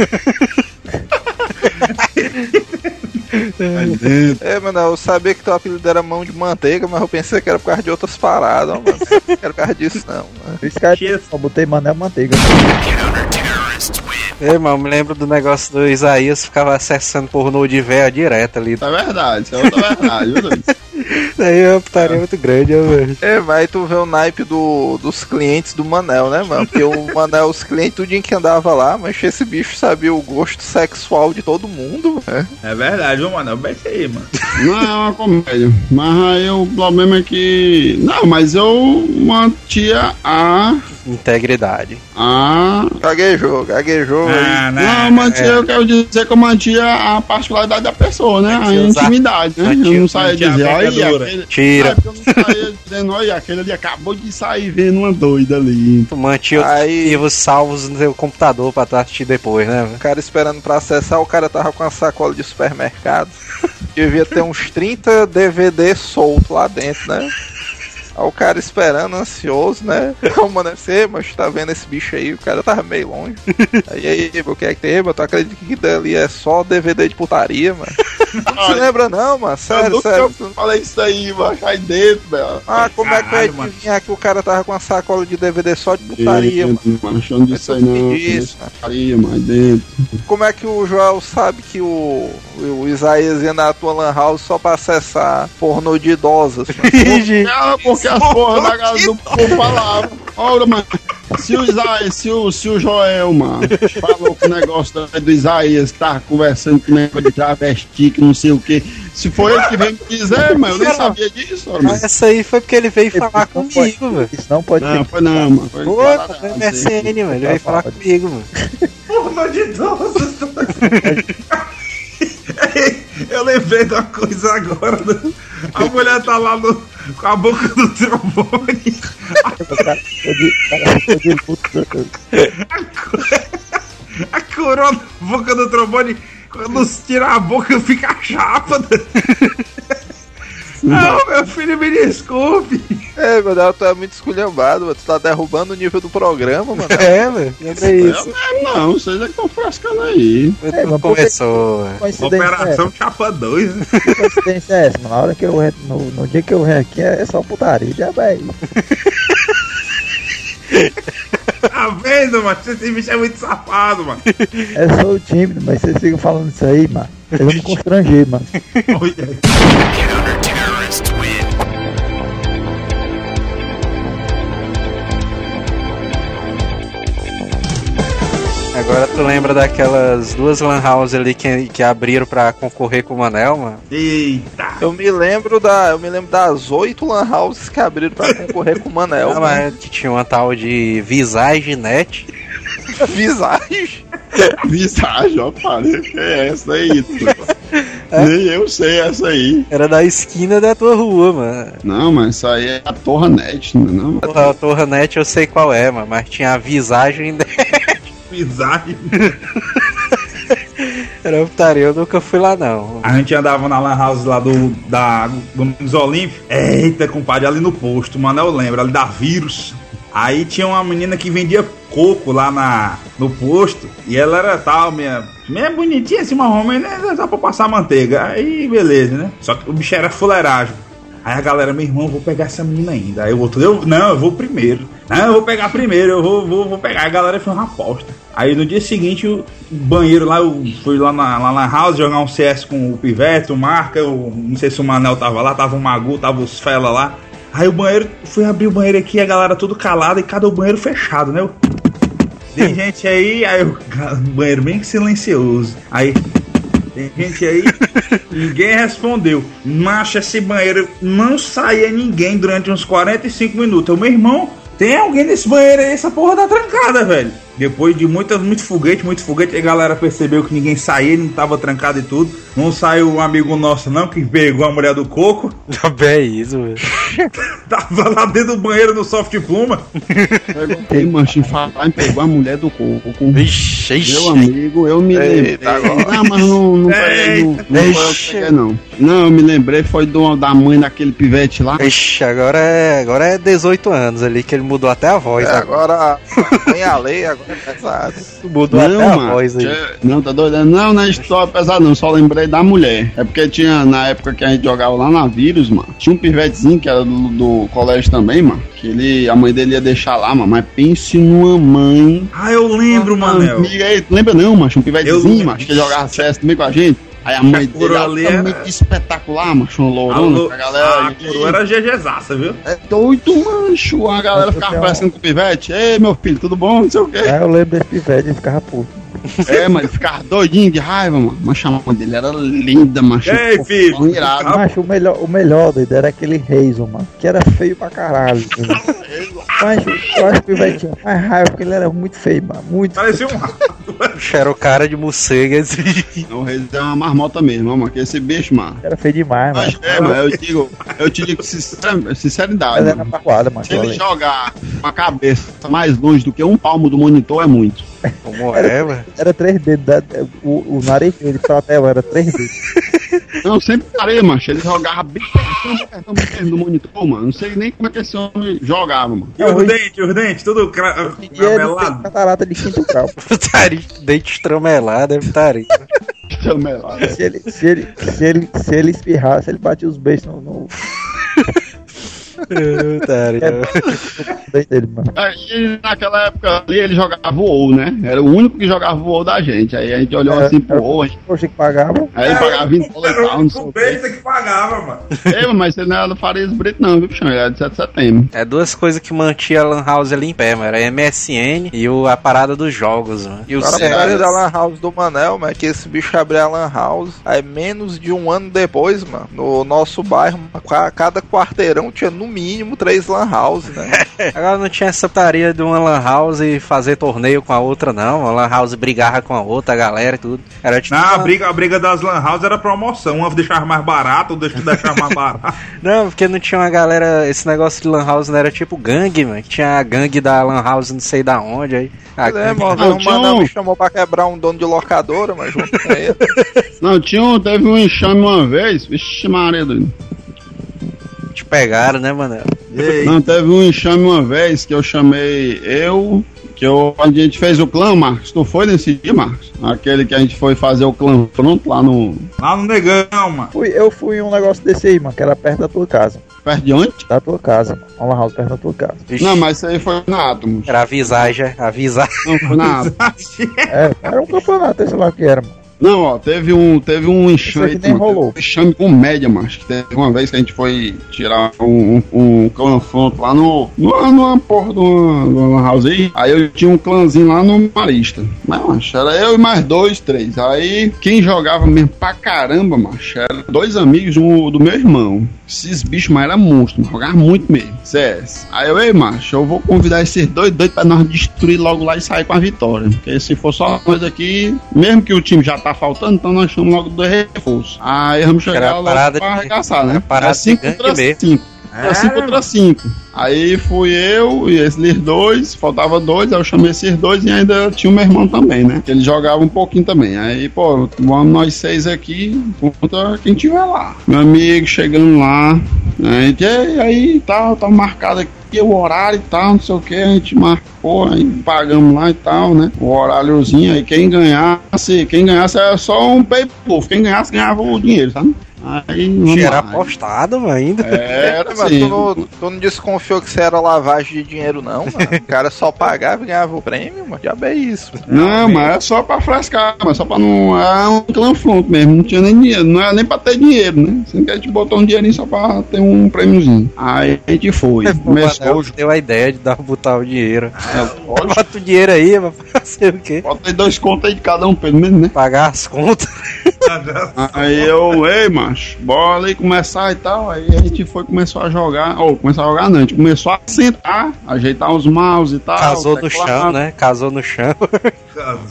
Aí dentro. É, mano, eu sabia que teu apelido era mão de manteiga, mas eu pensei que era por causa de outras paradas, mano. Não era por causa disso, não. Mano. Esse cara só botei Manel Manteiga. Ei, mano, me lembro do negócio do Isaías ficava acessando pornô de véia direto ali. É verdade, isso é outra verdade, viu, doido? Isso aí é uma putaria muito grande, ó, velho. É, mas tu vê o naipe do, dos clientes do Manel, né, mano? Porque o Manel, os clientes, tudinho que andava lá, mas esse bicho sabia o gosto sexual de todo mundo, né? É verdade, viu, Manel? Bem isso aí, mano. Não é uma comédia. Mas aí o problema é que. Não, mas eu mantia a. Integridade. a. Gaguejou, gaguejou. Ah, Não, mantia, eu quero dizer que eu mantia a particularidade da pessoa, né? A Mantia intimidade, né? mantia- Eu não saía mantia a dizer, pecadora. aquele. Tira. Porque eu não saía dizendo, olha, aquele ali acabou de sair vendo uma doida ali. Mantinha os Aí- arquivos salvos no seu computador pra tu assistir depois, né? O cara esperando pra acessar, o cara tava com a sacola de supermercado. Devia ter uns 30 DVD solto lá dentro, né? Aí o cara esperando, ansioso, né? Mano você, mas tá vendo esse bicho aí? O cara tava meio longe. Aí, aí, o que é que tem? Eu tô acreditando que dali é só DVD de putaria, mano. Não se lembra não, mano? Eu Sério, nunca sério. falei isso aí, mano. Aí dentro, velho. Ah, como é que vai Caralho, mano. adivinhar que o cara tava com a sacola de DVD só de putaria, mano? Mano. Achando disso aí não. Isso, mano. Putaria, mas dentro. Como é que o Joel sabe que o, o Isaías ia na tua lan house só pra acessar pornô de idosas? mano? Ah, porque as porra da casa do povo falavam. Olha, mano. Se o Isaías, se o, se o Joel, mano, falou que o negócio do, do Isaías que tava conversando com o negócio de travesti, que não sei o que. Se foi ele que veio me dizer, mano, eu nem sabia disso, mano. Mas essa aí foi porque ele veio falar Não pode- comigo, velho. Isso não pode Não, ser. foi não, mano. Foi Pô, tá no. MSN, mano. Ele veio falar comigo, mano. Porra de idosos. Eu lembrei de uma coisa agora. né? A mulher tá lá no, com a boca do trombone. A corona na boca do trombone. Quando tira a boca, fica chapa. Não, meu filho, me desculpe. É, meu Deus, tu é muito esculhambado, mano. Tu tá derrubando o nível do programa, mano. É, velho. Lembra isso. Mesmo não, vocês é que estão frescando aí. É, mas começou, velho. Coincidência é Operação Chapa 2. né? Que coincidência é essa, mano? Na hora que eu no, no dia que eu venho aqui é só putaria, já vai. Tá vendo, mano? Esse bicho é muito safado, mano. Eu sou tímido, mas vocês ficam falando isso aí, mano. Vocês vão me constranger, mano. Olha. Agora tu lembra daquelas duas lan house ali que, que abriram pra concorrer com o Manel, mano? Eita. Eu me lembro da. Eu me lembro das oito lan houses que abriram pra concorrer com o Manel. Ah, mano. mas que tinha uma tal de Visage Net. Visagem. Visagem, ó, falei que é essa aí. Nem eu sei essa aí. Era da esquina da tua rua, mano. Não, mas isso aí é a Torra Net, não é não? A Torre Net eu sei qual é, mano, mas tinha a visagem Visagem. Era putaria, eu nunca fui lá não. A gente andava na Lan House lá do, da, Nunes Olímpio. Eita, compadre, ali no posto, mano, eu lembro, ali da vírus. Aí tinha uma menina que vendia coco lá na, no posto. E ela era tal, minha, minha bonitinha, assim, uma homem, né? Só pra passar manteiga. Aí, beleza, né? Só que o bicho era fuleiragem. Aí a galera, meu irmão, eu vou pegar essa menina ainda. Aí o outro, eu, não, eu vou primeiro. Não, eu vou pegar primeiro, eu vou, vou, vou pegar. Aí a galera fez uma aposta. Aí no dia seguinte, o banheiro lá, eu fui lá na, lá na house jogar um CS com o Pivete, o Marca, eu, não sei se o Manel tava lá, tava o Magu, tava os Fela lá. Aí o banheiro, fui abrir o banheiro aqui, a galera tudo calada e cada banheiro fechado, né? Eu, tem gente aí, aí o banheiro bem silencioso. Aí tem gente aí, ninguém respondeu. Macho, esse banheiro não saía ninguém durante uns 45 minutos. O meu irmão, tem alguém nesse banheiro aí, essa porra tá trancada, velho. Depois de muito, muito foguete, muito foguete, a galera percebeu que ninguém saía, não tava trancado e tudo. Não saiu um amigo nosso, não, que pegou a mulher do coco. É isso, velho. Tava lá dentro do banheiro no soft pluma. Ei, mancho, em falar em pegou a mulher do coco. Vixe, ixi. Meu amigo, eu me lembrei. Não, mas não, não, peguei, não, não não. Não, eu me lembrei, foi do, da mãe daquele pivete lá. Ixi, agora é, agora é 18 anos ali, que ele mudou até a voz. É, né? agora tem a lei, agora pesado. Mudou até a mano, voz aí. Não, tá doido? Não, não é história pesada, não. Só lembrei da mulher. É porque tinha, na época que a gente jogava lá na Vírus, mano, tinha um pivetezinho que era do, do colégio também, mano. Que ele, a mãe dele ia deixar lá, mano. Mas pense numa mãe. Ah, eu lembro, tu lembra não, macho? Um Eu pivetezinho, lembro. macho, que jogava CS também com a gente. Aí a mãe coroa dele ali altamente era- espetacular, macho, A, lourona, Lu- a galera. a coroa era GGzaça, viu? É doido, mancho. A galera ficava parecendo com o pivete. Ei, meu filho, tudo bom? Não sei o quê. Aí eu lembro desse pivete e ficava puto. É, mas ele ficava doidinho de raiva, mano. Mas a mãe dele era linda, macho. Ei, Pô, filho. irado. Mas o melhor, o melhor doido, era aquele Reison, mano. Que era feio pra caralho. Mas eu acho que o pivete tinha mais raiva porque ele era muito feio, mano. Muito Parecia um rato. Ixi, Era o cara de morcega assim. O Reis é uma marmota mesmo, mano. Que esse bicho, mano. Era feio demais, mano. Mas, é, mano, eu digo, eu te digo sincer- sinceridade. Mas era mano. Se ele jogar com a cabeça mais longe do que um palmo do monitor, é muito. Como é, velho? Era três dedos. da- o, o nariz dele pra tela era três dedos. Não, eu sempre parei, macho. Ele jogava bem do monitor, mano. Não sei nem como é que esse homem jogava, mano. E os dentes, os dentes, tudo cra- E tem cramelado. catarata de quinto grau. Dente estramelado, é putaria. Se ele, se ele, se ele, se ele espirrasse, ele batia os beijos no, no Putaria. dente dele, mano. Aí, naquela época ali, ele jogava o WoW, né? Era o único que jogava o WoW da gente. Aí a gente olhou É, assim pro WoW, a gente- Poxa, que pagava. aí ele pagava 20 dólares e tal, o não sei o quê. besta que pagava, mano. Ei, mas você não era do Farias Brito, não, viu, bichão? Ele era de 7 de setembro. É duas coisas que mantinha a Lan House ali em pé, mano. Era MSN e o, a parada dos jogos, mano. E o a da Lan House do Manel, mano, é que esse bicho abriu a Lan House, aí menos de um ano depois, mano, no nosso bairro, cada quarteirão tinha no mínimo três Lan House, né? Agora não tinha essa putaria de uma Lan House e fazer torneio com a outra, não. A Lan House brigava com a outra, a galera e tudo. Era tipo. Não, a uma- briga, a briga das Lan House era promoção. Uma deixava mais barato, outra deixava mais barato. Não, porque não tinha uma galera. Esse negócio de Lan House não era tipo gangue, mano. Tinha a gangue da Lan House não sei da onde. Aí. A é, mano, Não, tinha um- me chamou pra quebrar um dono de locadora, mas junto com ele. Não, tinha um, teve um enxame uma vez. Vixe, Maria, doido. Pegaram, né, mano? Não, teve um enxame uma vez que eu chamei eu, que eu, a gente fez o clã, Marcos. Tu foi nesse dia, Marcos? Aquele que a gente foi fazer o clã pronto lá no. lá no negão, mano. Fui, eu fui um negócio desse aí, mano, que era perto da tua casa. perto de onde? Da tua casa, mano. Uma lan house perto da tua casa. Vixe, Não, mas isso aí foi na Atomos. Era a visagem, a visagem. Não, foi na Atomos. É, era um campeonato, sei lá o que era, mano. Não, ó, teve um, teve um enxame. Um enxame com média, macho. Que teve uma vez que a gente foi tirar um, um, um confronto lá no. Numa, numa porra de uma, uma house aí. Aí eu tinha um clãzinho lá no Marista. Mas, macho, era eu e mais dois, três. Aí quem jogava mesmo pra caramba, macho, era dois amigos do, do meu irmão. Esses bichos, mas era monstro, jogava muito mesmo. CS. Aí eu, ei, macho, eu vou convidar esses dois doidos pra nós destruir logo lá e sair com a vitória. Porque se for só nós aqui, mesmo que o time já tá faltando, então nós chamamos logo dois reforços. Aí vamos chegar Era logo parada pra arregaçar, né? era parada Era cinco de gangue contra mesmo. cinco. Era 5 contra 5. Aí fui eu e esses dois, faltava dois, aí eu chamei esses dois e ainda tinha o meu irmão também, né? Que ele jogava um pouquinho também. Aí, pô, vamos nós seis aqui contra quem tiver lá. Meu amigo chegando lá, gente, "Ei, aí tá, tá marcado aqui o horário e tal, não sei o que, a gente marcou, aí pagamos lá e tal, né? O horáriozinho, aí quem ganhasse, quem ganhasse era só um pay quem ganhasse ganhava o dinheiro, sabe? Aí, vamos Era apostado, mano, ainda. Era Mas assim. tu, não, tu não desconfiou que você era lavagem de dinheiro, não, mano? O cara só pagava e ganhava o prêmio, mano. Já é isso. Não, mas é só pra frescar, mas só pra não. É um clã front mesmo, não tinha nem dinheiro, não era nem pra ter dinheiro, né? Assim que a gente botou um dinheirinho só pra ter um prêmiozinho. Aí a gente foi, O começou deu a ideia de dar botar o dinheiro. Pode, Bota o dinheiro aí, vai fazer o quê? Bota aí dois contos aí de cada um, pelo menos, né? Pagar as contas. Aí eu, ei, macho, bora aí começar e tal. Aí a gente foi, começou a jogar, ou começar a jogar não, a gente começou a sentar, ajeitar os mouse e tal. Casou no chão, né? Casou no chão.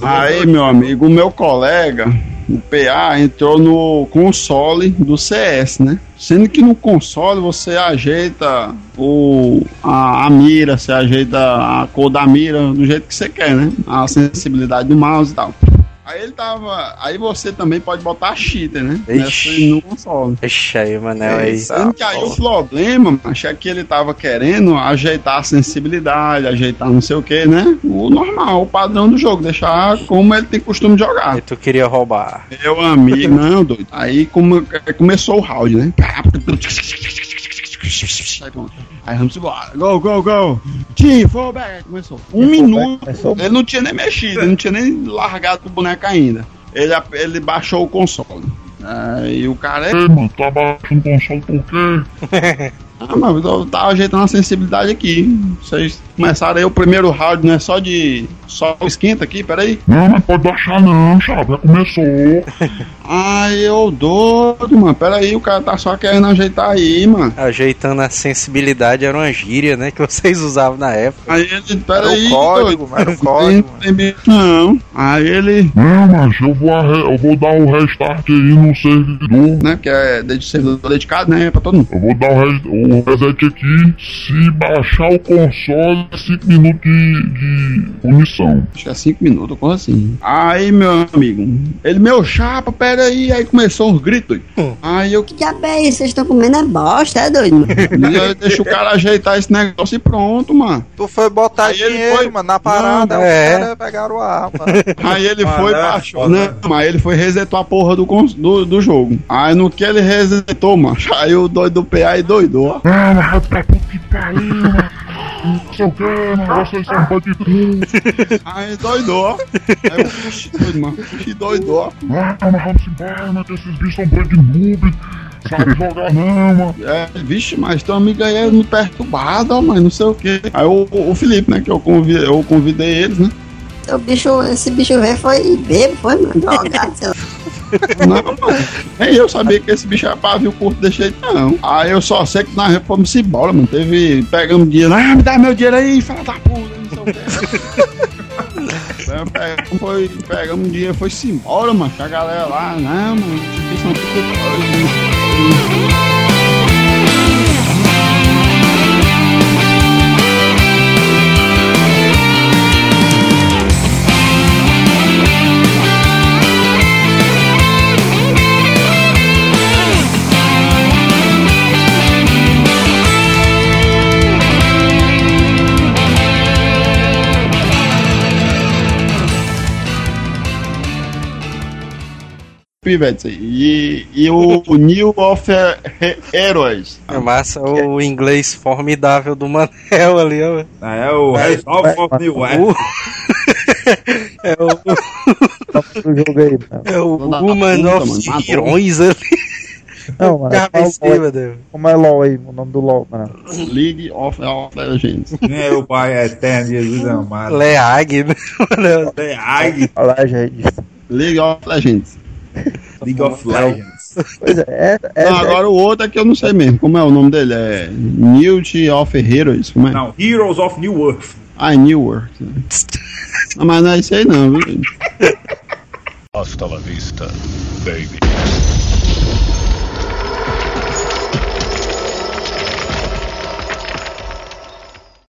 Aí, meu amigo, o meu colega, o PA, entrou no console do CS, né? Sendo que no console você ajeita o, a, a mira, você ajeita a cor da mira do jeito que você quer, né? A sensibilidade do mouse e tal. Aí ele tava. Aí você também pode botar cheater, né? Ixi. No console. Deixa aí, Manel, aí. Sendo que aí o problema, macho, é que ele tava querendo ajeitar a sensibilidade, ajeitar não sei o que, né? O normal, o padrão do jogo, deixar como ele tem costume de jogar. E tu queria roubar. Meu amigo, não, doido. Aí come- começou o round, né? Aí, vamos embora. Go, go, go. Team, fall back. Começou. Um minuto. Começou. Ele não tinha nem mexido, ele não tinha nem largado o boneco ainda. Ele, ele baixou o console. Aí o cara é. Ei, mano, tá baixando o console por quê? Ah, mas eu tava ajeitando a sensibilidade aqui. Vocês começaram aí o primeiro round, não é só de. Só esquenta aqui, peraí. Não, mas pode baixar não, chapa, já começou. Ai, eu doido, mano. Peraí, o cara tá só querendo ajeitar aí, mano. Ajeitando a sensibilidade era uma gíria, né? Que vocês usavam na época. Aí ele, Era peraí, o código, doido. era o código. tem bicho, Não. Aí ele, Não, mas eu vou, arre- eu vou dar o restart aí no servidor. né, que é de servidor dedicado, né, pra todo mundo. Eu vou dar o, res- o reset aqui. Se baixar o console, 5 minutos de, de punição. Acho que é 5 minutos, coisa assim. Aí, meu amigo, ele, meu chapa, peraí. Aí começou os gritos. Aí eu Que diabo é isso? Vocês estão comendo é bosta, é doido? mano? eu deixa o cara ajeitar esse negócio e pronto, mano. Tu foi botar Aí ele dinheiro, foi- mano, na parada, Não, os é. caras pegaram a arma. Aí ele Ah, foi, baixou, Foda. né? Mas ele foi resetou a porra do, cons- do, do jogo. Aí no que ele resetou, mano, aí o doido do PA e doidou, ó. Ah, mas vai pra puta que pariu, mano. Não sei o que, mano. Vocês são bandidos. Aí doidou, ó. Aí eu, "Vixe, doido, mano. Que doidou, ó. Ah, mas vamos embora, mano. Que esses bichos são brand noob. Sabe jogar não, mano. É, vixe, mas teu amigo aí é muito perturbado, ó, mas não sei o que. Aí o, o Felipe, né, que eu convidei, eu convidei eles, né? O bicho, esse bicho velho foi bebo, foi, mano. Drogado, sei lá. Não, mano. Nem eu sabia que esse bicho era pavio curto desse jeito, não. Aí eu só sei que nós fomos embora, mano. Teve. Pegamos dinheiro. Ah, me dá meu dinheiro aí, fala da puta, não sei o que. Pegamos, foi, pegamos dinheiro, foi-se embora, mano. A galera lá, não, mano. Aí. E, e o, o New of He- Heroes. É massa o inglês formidável do Manel ali, ó. É o Resolve of New West. É o, do jogo aí, mano. é o puta, of. Heróis ali. Não, mano. Né? Como é LOL aí, o nome do LOL, mano? League of Legends. Meu pai eterno, Jesus amado. Leag, né? Mano, The Ag, Olha lá, gente. League of Legends. League of Legends. Pois é, é, é, Não, agora o outro é que eu não sei mesmo. Como é o nome dele? É Newt of Heroes. Como é? Não, Heroes of New Earth. Ah, é New World. Não, mas não é isso aí não, viu? Hasta la vista, baby.